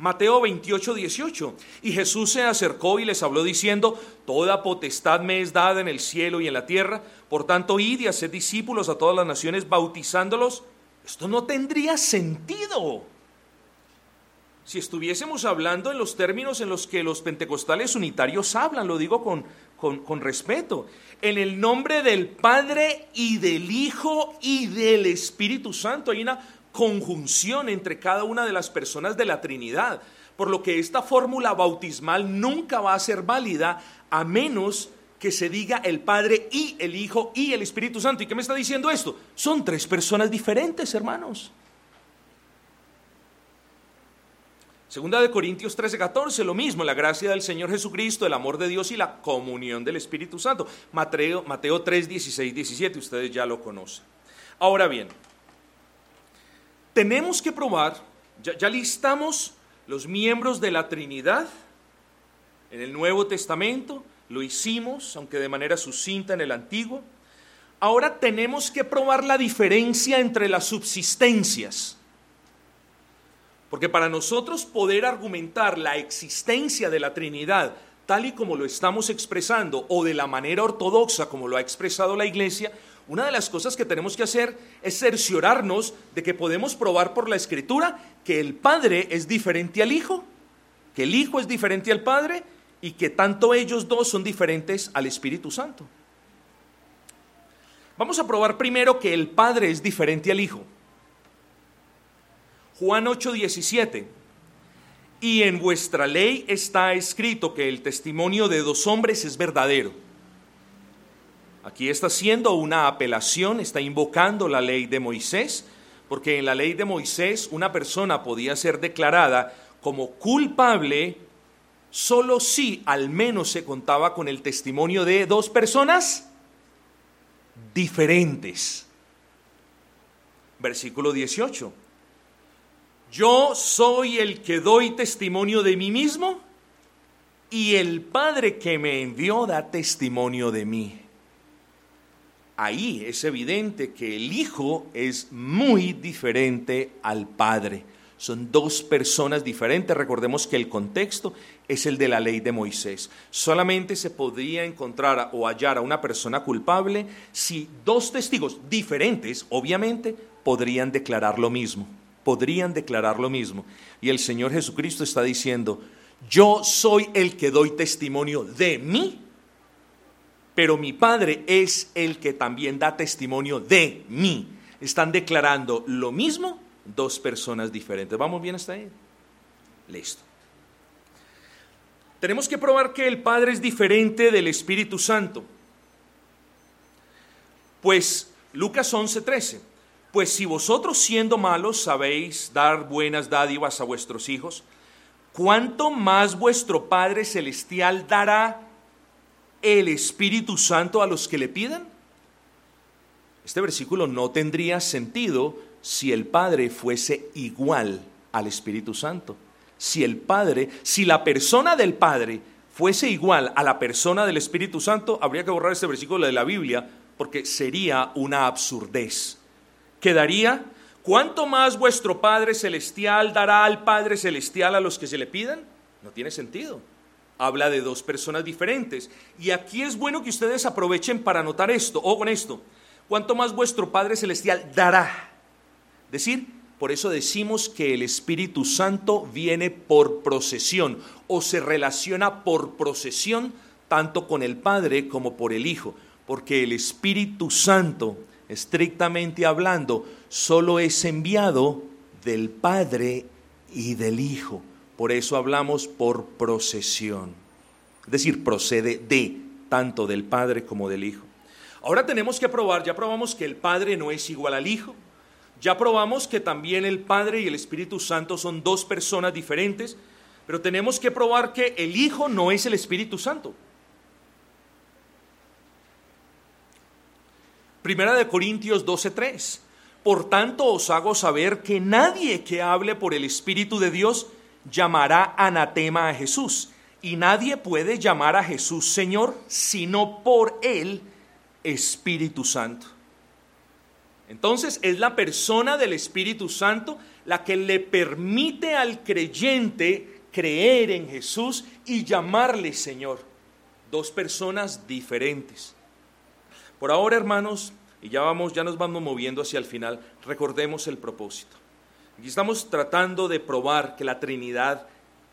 Mateo 28, 18. Y Jesús se acercó y les habló diciendo, Toda potestad me es dada en el cielo y en la tierra, por tanto id y haced discípulos a todas las naciones bautizándolos. Esto no tendría sentido. Si estuviésemos hablando en los términos en los que los pentecostales unitarios hablan, lo digo con, con, respeto, en el nombre del Padre y del Hijo y del Espíritu Santo. Hay una conjunción entre cada una de las personas de la Trinidad, por lo que esta fórmula bautismal nunca va a ser válida a menos que se diga el Padre y el Hijo y el Espíritu Santo. ¿Y qué me está diciendo esto? Son tres personas diferentes, hermanos. Segunda de Corintios 13, 14, lo mismo, la gracia del Señor Jesucristo, el amor de Dios y la comunión del Espíritu Santo. Mateo, Mateo 3, 16, 17, ustedes ya lo conocen. Ahora bien, tenemos que probar, ya, listamos los miembros de la Trinidad en el Nuevo Testamento, lo hicimos, aunque de manera sucinta en el Antiguo. Ahora tenemos que probar la diferencia entre las subsistencias. Porque para nosotros poder argumentar la existencia de la Trinidad tal y como lo estamos expresando o de la manera ortodoxa como lo ha expresado la Iglesia, una de las cosas que tenemos que hacer es cerciorarnos de que podemos probar por la escritura que el Padre es diferente al Hijo, que el Hijo es diferente al Padre y que tanto ellos dos son diferentes al Espíritu Santo. Vamos a probar primero que el Padre es diferente al Hijo. Juan 8:17. Y en vuestra ley está escrito que el testimonio de dos hombres es verdadero. Aquí está haciendo una apelación, está invocando la ley de Moisés, porque en la ley de Moisés una persona podía ser declarada como culpable solo si al menos se contaba con el testimonio de dos personas diferentes. Versículo 18. Yo soy el que doy testimonio de mí mismo y el Padre que me envió da testimonio de mí. ahí es evidente que el Hijo es muy diferente al Padre. Son dos personas diferentes. Recordemos que el contexto es el de la ley de Moisés. Solamente se podría encontrar o hallar a una persona culpable si dos testigos diferentes, obviamente, podrían declarar lo mismo. Podrían declarar lo mismo. Y el Señor Jesucristo está diciendo, yo soy el que doy testimonio de mí, pero mi Padre es el que también da testimonio de mí. Están declarando lo mismo dos personas diferentes. ¿Vamos bien hasta ahí? Listo. Tenemos que probar que el Padre es diferente del Espíritu Santo. Pues Lucas 11:13, pues si vosotros siendo malos sabéis dar buenas dádivas a vuestros hijos, ¿cuánto más vuestro Padre Celestial dará el Espíritu Santo a los que le pidan? Este versículo no tendría sentido si el Padre fuese igual al Espíritu Santo. Si el Padre, si la persona del Padre fuese igual a la persona del Espíritu Santo, habría que borrar este versículo de la Biblia porque sería una absurdez. Quedaría, ¿cuánto más vuestro Padre Celestial dará al Padre Celestial a los que se le pidan? No tiene sentido. Habla de dos personas diferentes. Y aquí es bueno que ustedes aprovechen para notar esto, o con esto. ¿Cuánto más vuestro Padre Celestial dará? Decir, por eso decimos que el Espíritu Santo viene por procesión o se relaciona por procesión tanto con el Padre como por el Hijo, porque el Espíritu Santo, estrictamente hablando, solo es enviado del Padre y del Hijo. Por eso hablamos por procesión. Es decir, procede de tanto del Padre como del Hijo. Ahora tenemos que probar, ya probamos que el Padre no es igual al Hijo, ya probamos que también el Padre y el Espíritu Santo son dos personas diferentes, pero tenemos que probar que el Hijo no es el Espíritu Santo. Primera de Corintios 12:3. Por tanto os hago saber que nadie que hable por el Espíritu de Dios llamará anatema a Jesús, y nadie puede llamar a Jesús Señor sino por el Espíritu Santo. Entonces es la persona del Espíritu Santo la que le permite al creyente creer en Jesús y llamarle Señor. Dos personas diferentes. Por ahora, hermanos, y ya vamos, ya nos vamos moviendo hacia el final, recordemos el propósito. Aquí estamos tratando de probar que la Trinidad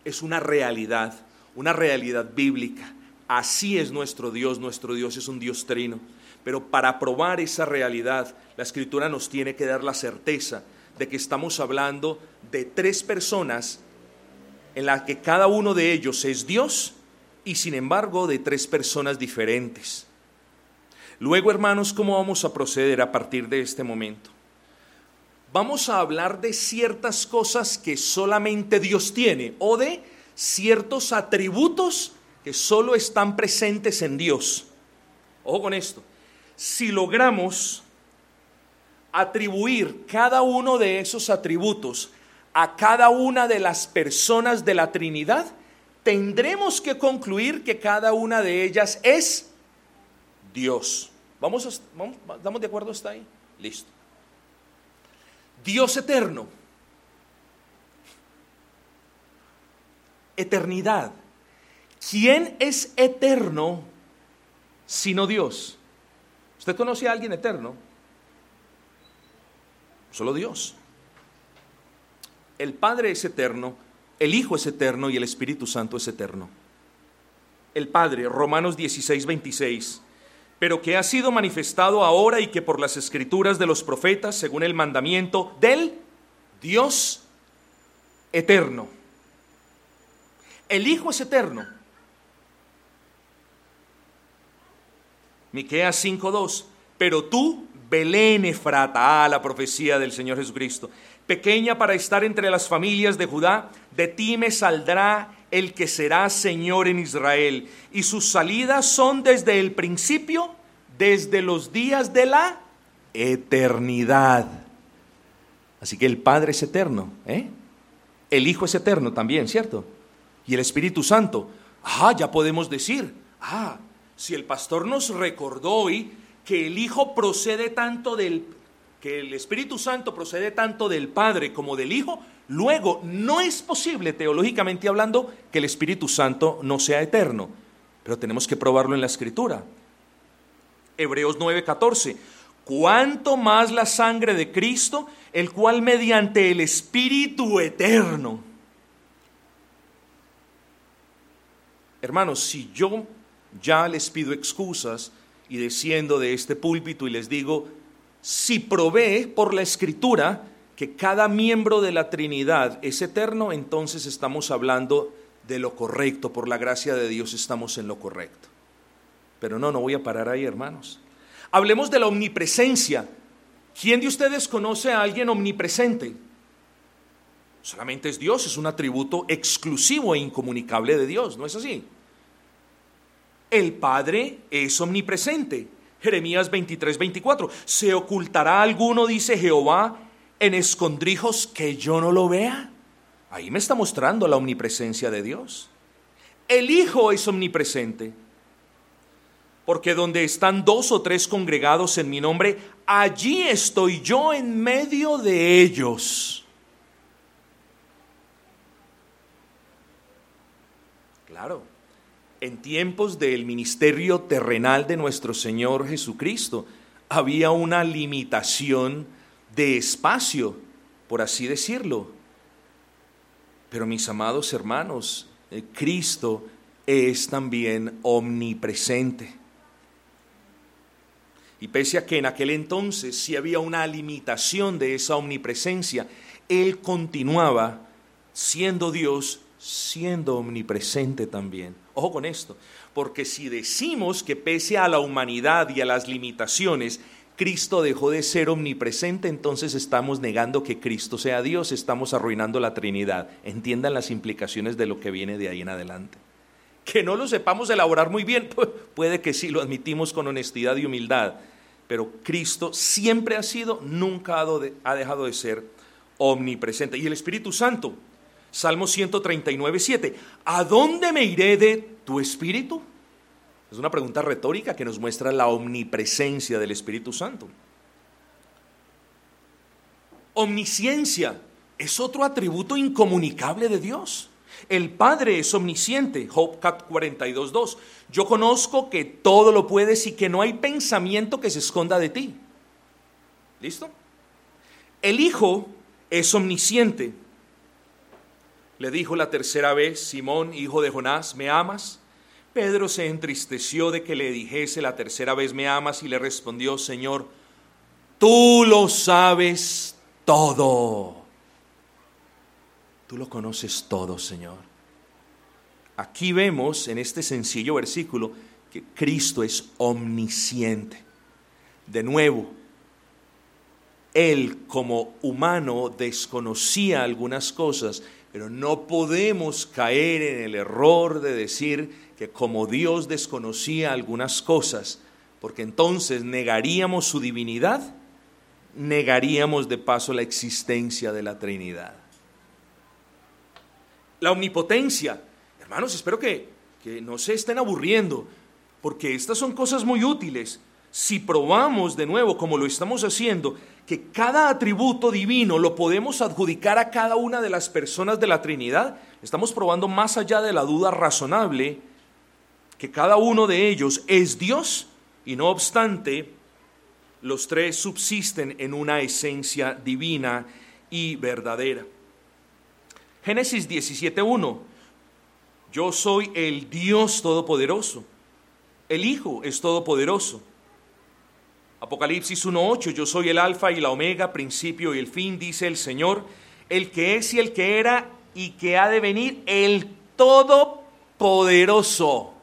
es una realidad, una realidad bíblica. Así es nuestro Dios, nuestro Dios es un Dios trino. Pero para probar esa realidad, la escritura nos tiene que dar la certeza de que estamos hablando de tres personas en las que cada uno de ellos es Dios y sin embargo de tres personas diferentes. Luego, hermanos, ¿cómo vamos a proceder a partir de este momento? Vamos a hablar de ciertas cosas que solamente Dios tiene o de ciertos atributos que solo están presentes en Dios. Ojo con esto si logramos atribuir cada uno de esos atributos a cada una de las personas de la Trinidad, tendremos que concluir que cada una de ellas es Dios. ¿Vamos, ¿Estamos de acuerdo hasta ahí? Listo. Dios eterno. Eternidad. ¿Quién es eterno sino Dios? ¿Usted conoce a alguien eterno? Solo Dios. El Padre es eterno, el Hijo es eterno y el Espíritu Santo es eterno. El Padre, Romanos 16, 26, pero que ha sido manifestado ahora y que por las escrituras de los profetas, según el mandamiento del Dios eterno. El Hijo es eterno, Miqueas 5:2. Pero tú, Belén Efrata, ah, la profecía del Señor Jesucristo, pequeña para estar entre las familias de Judá, de ti me saldrá el que será Señor en Israel, y sus salidas son desde el principio, desde los días de la eternidad. Así que el Padre es eterno, ¿eh? El Hijo es eterno también, ¿cierto? Y el Espíritu Santo. Ah, ya podemos decir, ah, si el pastor nos recordó hoy que el Hijo procede tanto del que el Espíritu Santo procede tanto del Padre como del Hijo, luego no es posible teológicamente hablando que el Espíritu Santo no sea eterno, pero tenemos que probarlo en la Escritura. Hebreos 9:14. Cuanto más la sangre de Cristo, el cual mediante el Espíritu eterno. Hermanos, si yo ya les pido excusas y desciendo de este púlpito y les digo, si provee por la escritura que cada miembro de la Trinidad es eterno, entonces estamos hablando de lo correcto, por la gracia de Dios estamos en lo correcto. Pero no, no voy a parar ahí, hermanos. Hablemos de la omnipresencia. ¿Quién de ustedes conoce a alguien omnipresente? Solamente es Dios, es un atributo exclusivo e incomunicable de Dios, ¿no es así? El Padre es omnipresente. Jeremías 23, 24. ¿Se ocultará alguno, dice Jehová, en escondrijos que yo no lo vea? Ahí me está mostrando la omnipresencia de Dios. El Hijo es omnipresente. Porque donde están dos o tres congregados en mi nombre, allí estoy yo en medio de ellos. Claro, en tiempos del ministerio terrenal de nuestro Señor Jesucristo, había una limitación de espacio, por así decirlo. Pero mis amados hermanos, eh, Cristo es también omnipresente. Y pese a que en aquel entonces sí había una limitación de esa omnipresencia, Él continuaba siendo Dios, siendo omnipresente también. Ojo con esto, porque si decimos que pese a la humanidad y a las limitaciones, Cristo dejó de ser omnipresente, entonces estamos negando que Cristo sea Dios, estamos arruinando la Trinidad. Entiendan las implicaciones de lo que viene de ahí en adelante. Que no lo sepamos elaborar muy bien, puede que sí, lo admitimos con honestidad y humildad, pero Cristo siempre ha sido, nunca ha dejado de ser omnipresente. Y el Espíritu Santo, Salmo 139, 7, ¿a dónde me iré de tu Espíritu? Es una pregunta retórica que nos muestra la omnipresencia del Espíritu Santo. Omnisciencia es otro atributo incomunicable de Dios. El Padre es omnisciente, Job 42.2. Yo conozco que todo lo puedes y que no hay pensamiento que se esconda de ti. ¿Listo? El Hijo es omnisciente. Le dijo la tercera vez, Simón, hijo de Jonás, ¿me amas? Pedro se entristeció de que le dijese la tercera vez, ¿me amas? Y le respondió, Señor, tú lo sabes todo. Tú lo conoces todo, Señor. Aquí vemos en este sencillo versículo que Cristo es omnisciente. De nuevo, Él como humano desconocía algunas cosas, pero no podemos caer en el error de decir que como Dios desconocía algunas cosas, porque entonces negaríamos su divinidad, negaríamos de paso la existencia de la Trinidad la omnipotencia. Hermanos, espero que, que no se estén aburriendo, porque estas son cosas muy útiles. Si probamos de nuevo, como lo estamos haciendo, que cada atributo divino lo podemos adjudicar a cada una de las personas de la Trinidad, estamos probando más allá de la duda razonable que cada uno de ellos es Dios y no obstante, los tres subsisten en una esencia divina y verdadera. Génesis 17.1. Yo soy el Dios Todopoderoso. El Hijo es Todopoderoso. Apocalipsis 1.8. Yo soy el Alfa y la Omega, principio y el fin, dice el Señor, el que es y el que era y que ha de venir, el Todopoderoso.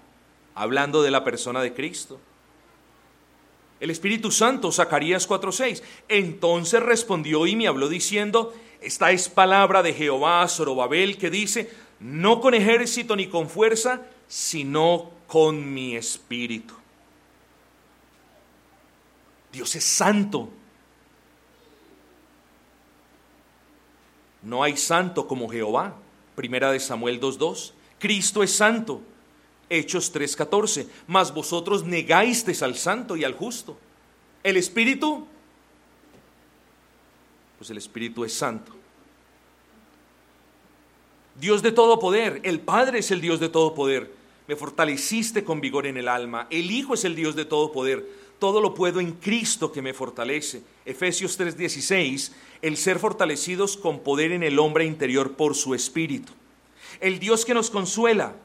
Hablando de la persona de Cristo. El Espíritu Santo, Zacarías 4:6. Entonces respondió y me habló diciendo, esta es palabra de Jehová a Zorobabel que dice, no con ejército ni con fuerza, sino con mi espíritu. Dios es santo. No hay santo como Jehová. Primera de Samuel 2.2. Cristo es santo. Hechos 3.14. Mas vosotros negasteis al santo y al justo. El Espíritu, pues el Espíritu es santo. Dios de todo poder, el Padre es el Dios de todo poder. Me fortaleciste con vigor en el alma. El Hijo es el Dios de todo poder. Todo lo puedo en Cristo que me fortalece. Efesios 3:16, el ser fortalecidos con poder en el hombre interior por su Espíritu. El Dios que nos consuela,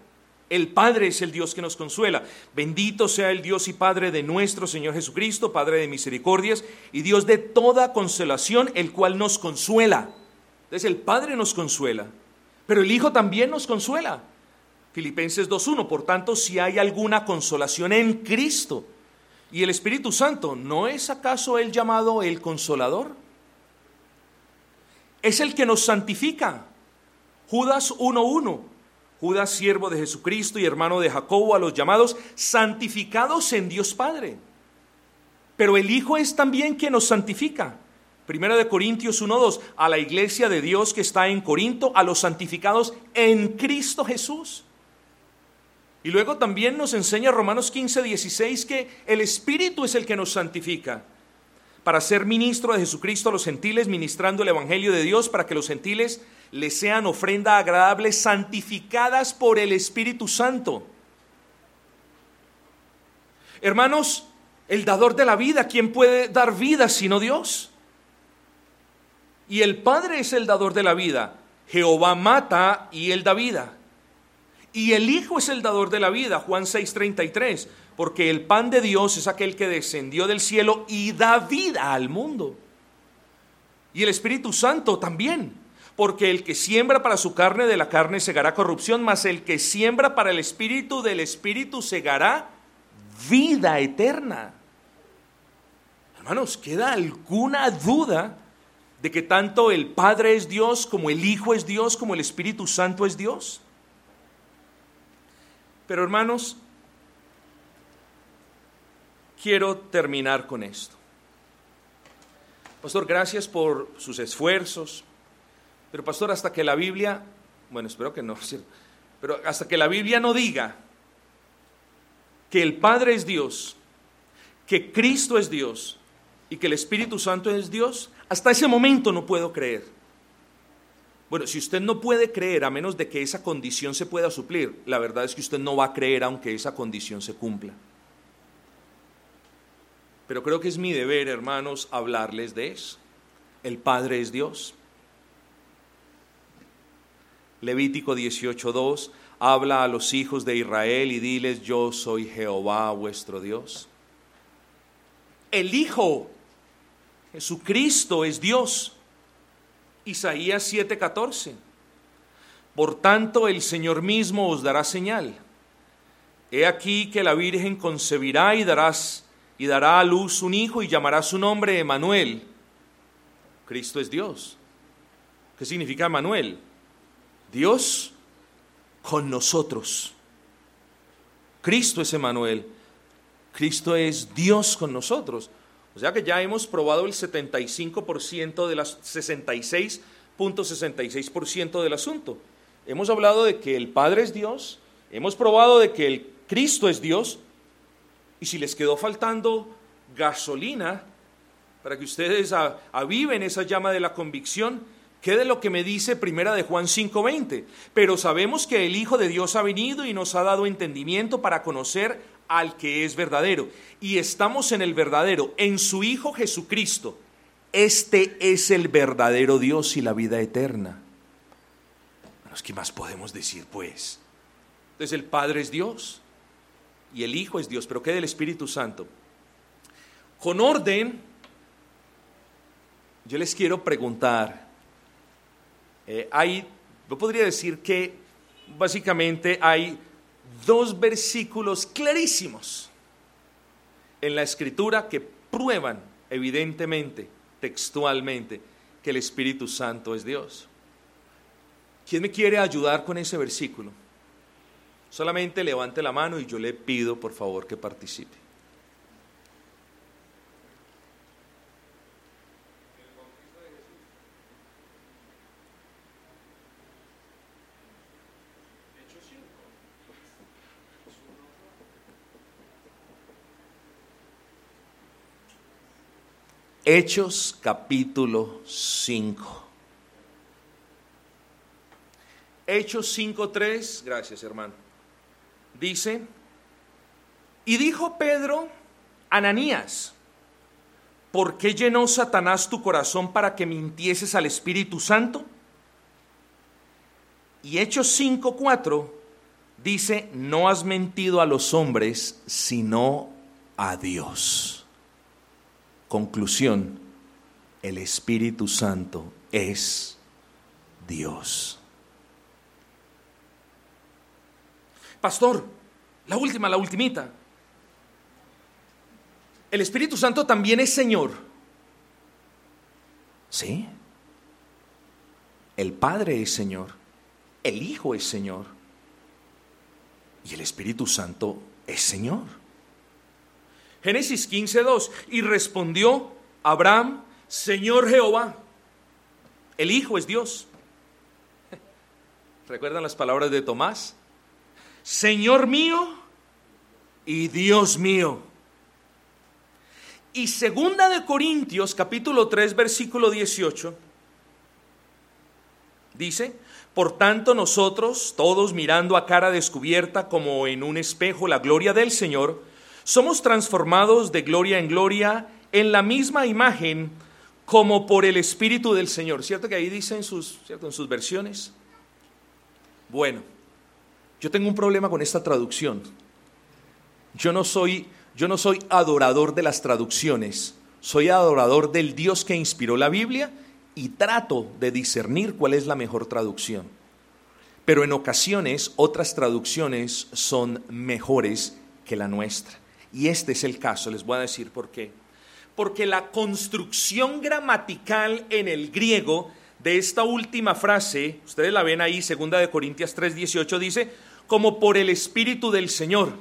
el Padre es el Dios que nos consuela. Bendito sea el Dios y Padre de nuestro Señor Jesucristo, Padre de misericordias y Dios de toda consolación, el cual nos consuela. Entonces el Padre nos consuela, pero el Hijo también nos consuela. Filipenses 2.1, por tanto, si hay alguna consolación en Cristo y el Espíritu Santo, ¿no es acaso el llamado el consolador? Es el que nos santifica. Judas 1.1 Judas, siervo de Jesucristo y hermano de Jacobo, a los llamados santificados en Dios Padre. Pero el Hijo es también quien nos santifica. Primera de Corintios 1:2, a la iglesia de Dios que está en Corinto, a los santificados en Cristo Jesús. Y luego también nos enseña Romanos 15:16 que el Espíritu es el que nos santifica para ser ministro de Jesucristo a los gentiles, ministrando el Evangelio de Dios para que los gentiles le sean ofrenda agradable, santificadas por el Espíritu Santo. Hermanos, el dador de la vida, ¿quién puede dar vida sino Dios? Y el Padre es el dador de la vida. Jehová mata y él da vida. Y el Hijo es el dador de la vida, Juan 6:33, porque el pan de Dios es aquel que descendió del cielo y da vida al mundo. Y el Espíritu Santo también porque el que siembra para su carne de la carne segará corrupción, mas el que siembra para el espíritu del espíritu segará vida eterna. Hermanos, ¿queda alguna duda de que tanto el Padre es Dios, como el Hijo es Dios, como el Espíritu Santo es Dios? Pero hermanos, quiero terminar con esto. Pastor, gracias por sus esfuerzos, pero pastor, hasta que la Biblia, bueno, espero que no, <laughs> pero hasta que la Biblia no diga que el Padre es Dios, que Cristo es Dios y que el Espíritu Santo es Dios, hasta ese momento no puedo creer. Bueno, si usted no puede creer a menos de que esa condición se pueda suplir, la verdad es que usted no va a creer aunque esa condición se cumpla. Pero creo que es mi deber, hermanos, hablarles de eso. El Padre es Dios. Levítico 18.2, habla a los hijos de Israel y diles, yo soy Jehová vuestro Dios. El Hijo, Jesucristo es Dios. Isaías 7:14. Por tanto, el Señor mismo os dará señal. He aquí que la Virgen concebirá y darás y dará a luz un hijo y llamará su nombre Emanuel. Cristo es Dios. ¿Qué significa Emanuel? Dios con nosotros. Cristo es Emanuel. Cristo es Dios con nosotros. O sea que ya hemos probado el 75% de las 66.66% del asunto. Hemos hablado de que el Padre es Dios, hemos probado de que el Cristo es Dios, y si les quedó faltando gasolina para que ustedes aviven esa llama de la convicción, ¿Qué de lo que me dice Primera de Juan 5:20? Pero sabemos que el Hijo de Dios ha venido y nos ha dado entendimiento para conocer al que es verdadero. Y estamos en el verdadero, en su Hijo Jesucristo. Este es el verdadero Dios y la vida eterna. ¿Qué más podemos decir, pues? Entonces el Padre es Dios y el Hijo es Dios, pero ¿qué del Espíritu Santo? Con orden, yo les quiero preguntar, eh, hay, yo podría decir que básicamente hay dos versículos clarísimos en la escritura que prueban evidentemente, textualmente, que el Espíritu Santo es Dios. ¿Quién me quiere ayudar con ese versículo? Solamente levante la mano y yo le pido por favor que participe. Hechos capítulo 5. Hechos 5.3, gracias hermano. Dice, y dijo Pedro, Ananías, ¿por qué llenó Satanás tu corazón para que mintieses al Espíritu Santo? Y Hechos 5.4 dice, no has mentido a los hombres, sino a Dios. Conclusión, el Espíritu Santo es Dios. Pastor, la última, la ultimita. El Espíritu Santo también es Señor. Sí. El Padre es Señor. El Hijo es Señor. Y el Espíritu Santo es Señor. Génesis 15, 2. Y respondió Abraham, Señor Jehová. El Hijo es Dios. <laughs> ¿Recuerdan las palabras de Tomás? Señor mío y Dios mío. Y segunda de Corintios capítulo 3 versículo 18 dice, por tanto nosotros, todos mirando a cara descubierta como en un espejo la gloria del Señor, somos transformados de gloria en gloria en la misma imagen como por el Espíritu del Señor. ¿Cierto que ahí dicen sus, ¿cierto? en sus versiones? Bueno, yo tengo un problema con esta traducción. Yo no soy, yo no soy adorador de las traducciones, soy adorador del Dios que inspiró la Biblia y trato de discernir cuál es la mejor traducción. Pero en ocasiones otras traducciones son mejores que la nuestra. Y este es el caso, les voy a decir por qué. Porque la construcción gramatical en el griego de esta última frase, ustedes la ven ahí, segunda de Corintias 3:18 dice, como por el Espíritu del Señor.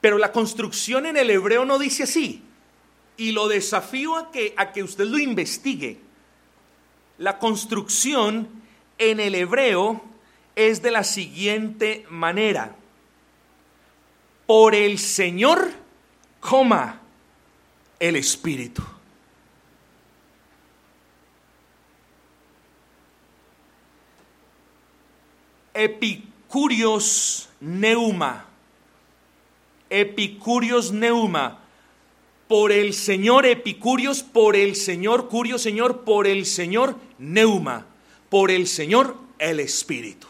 Pero la construcción en el hebreo no dice así. Y lo desafío a que, a que usted lo investigue. La construcción en el hebreo es de la siguiente manera. Por el Señor, coma, el Espíritu. Epic Epicurios Neuma. Epicurios Neuma. Por el Señor Epicurios, por el Señor Curio Señor, por el Señor Neuma. Por el Señor el Espíritu.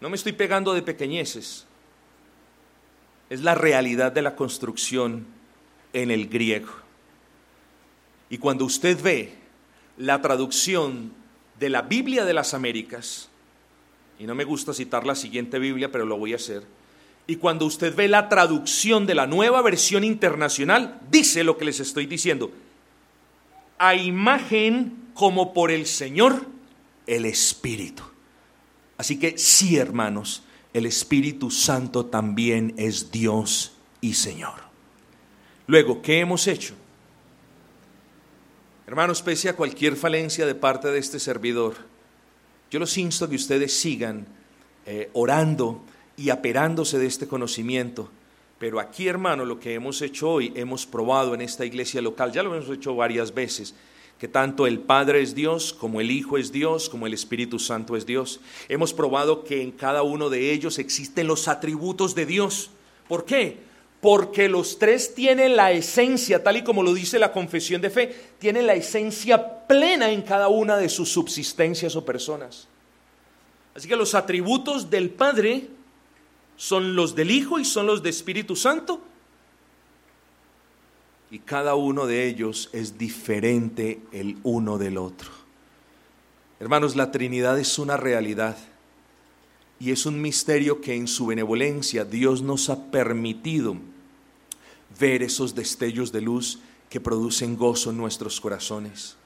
No me estoy pegando de pequeñeces. Es la realidad de la construcción en el griego. Y cuando usted ve la traducción de la Biblia de las Américas, y no me gusta citar la siguiente Biblia, pero lo voy a hacer. Y cuando usted ve la traducción de la nueva versión internacional, dice lo que les estoy diciendo. A imagen como por el Señor, el Espíritu. Así que sí, hermanos, el Espíritu Santo también es Dios y Señor. Luego, ¿qué hemos hecho? Hermanos, pese a cualquier falencia de parte de este servidor, yo los insto a que ustedes sigan eh, orando y aperándose de este conocimiento. Pero aquí, hermano, lo que hemos hecho hoy, hemos probado en esta iglesia local, ya lo hemos hecho varias veces, que tanto el Padre es Dios, como el Hijo es Dios, como el Espíritu Santo es Dios. Hemos probado que en cada uno de ellos existen los atributos de Dios. ¿Por qué? Porque los tres tienen la esencia, tal y como lo dice la confesión de fe, tienen la esencia plena en cada una de sus subsistencias o personas. Así que los atributos del Padre son los del Hijo y son los de Espíritu Santo. Y cada uno de ellos es diferente el uno del otro. Hermanos, la Trinidad es una realidad y es un misterio que en su benevolencia Dios nos ha permitido ver esos destellos de luz que producen gozo en nuestros corazones.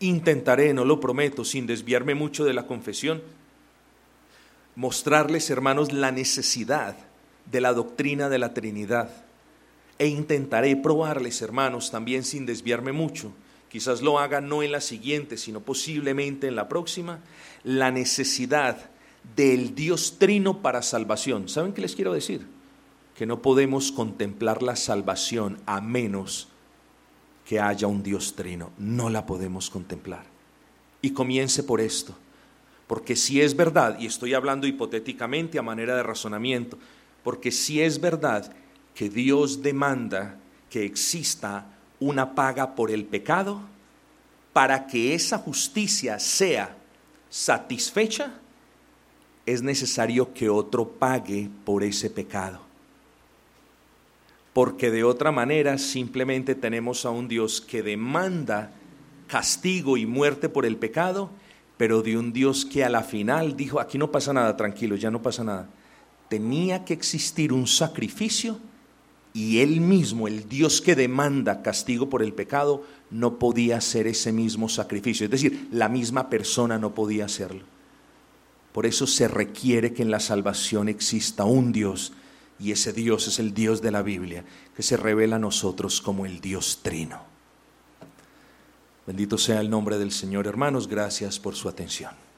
Intentaré, no lo prometo, sin desviarme mucho de la confesión, mostrarles, hermanos, la necesidad de la doctrina de la Trinidad. E intentaré probarles, hermanos, también sin desviarme mucho, quizás lo haga no en la siguiente, sino posiblemente en la próxima, la necesidad del Dios trino para salvación. ¿Saben qué les quiero decir? Que no podemos contemplar la salvación a menos que haya un Dios trino. No la podemos contemplar. Y comience por esto. Porque si es verdad, y estoy hablando hipotéticamente a manera de razonamiento, porque si es verdad que Dios demanda que exista una paga por el pecado, para que esa justicia sea satisfecha, es necesario que otro pague por ese pecado. Porque de otra manera simplemente tenemos a un Dios que demanda castigo y muerte por el pecado, pero de un Dios que a la final dijo, aquí no pasa nada, tranquilo, ya no pasa nada. Tenía que existir un sacrificio y él mismo, el Dios que demanda castigo por el pecado, no podía hacer ese mismo sacrificio. Es decir, la misma persona no podía hacerlo. Por eso se requiere que en la salvación exista un Dios, y ese Dios es el Dios de la Biblia, que se revela a nosotros como el Dios trino. Bendito sea el nombre del Señor, hermanos. Gracias por su atención.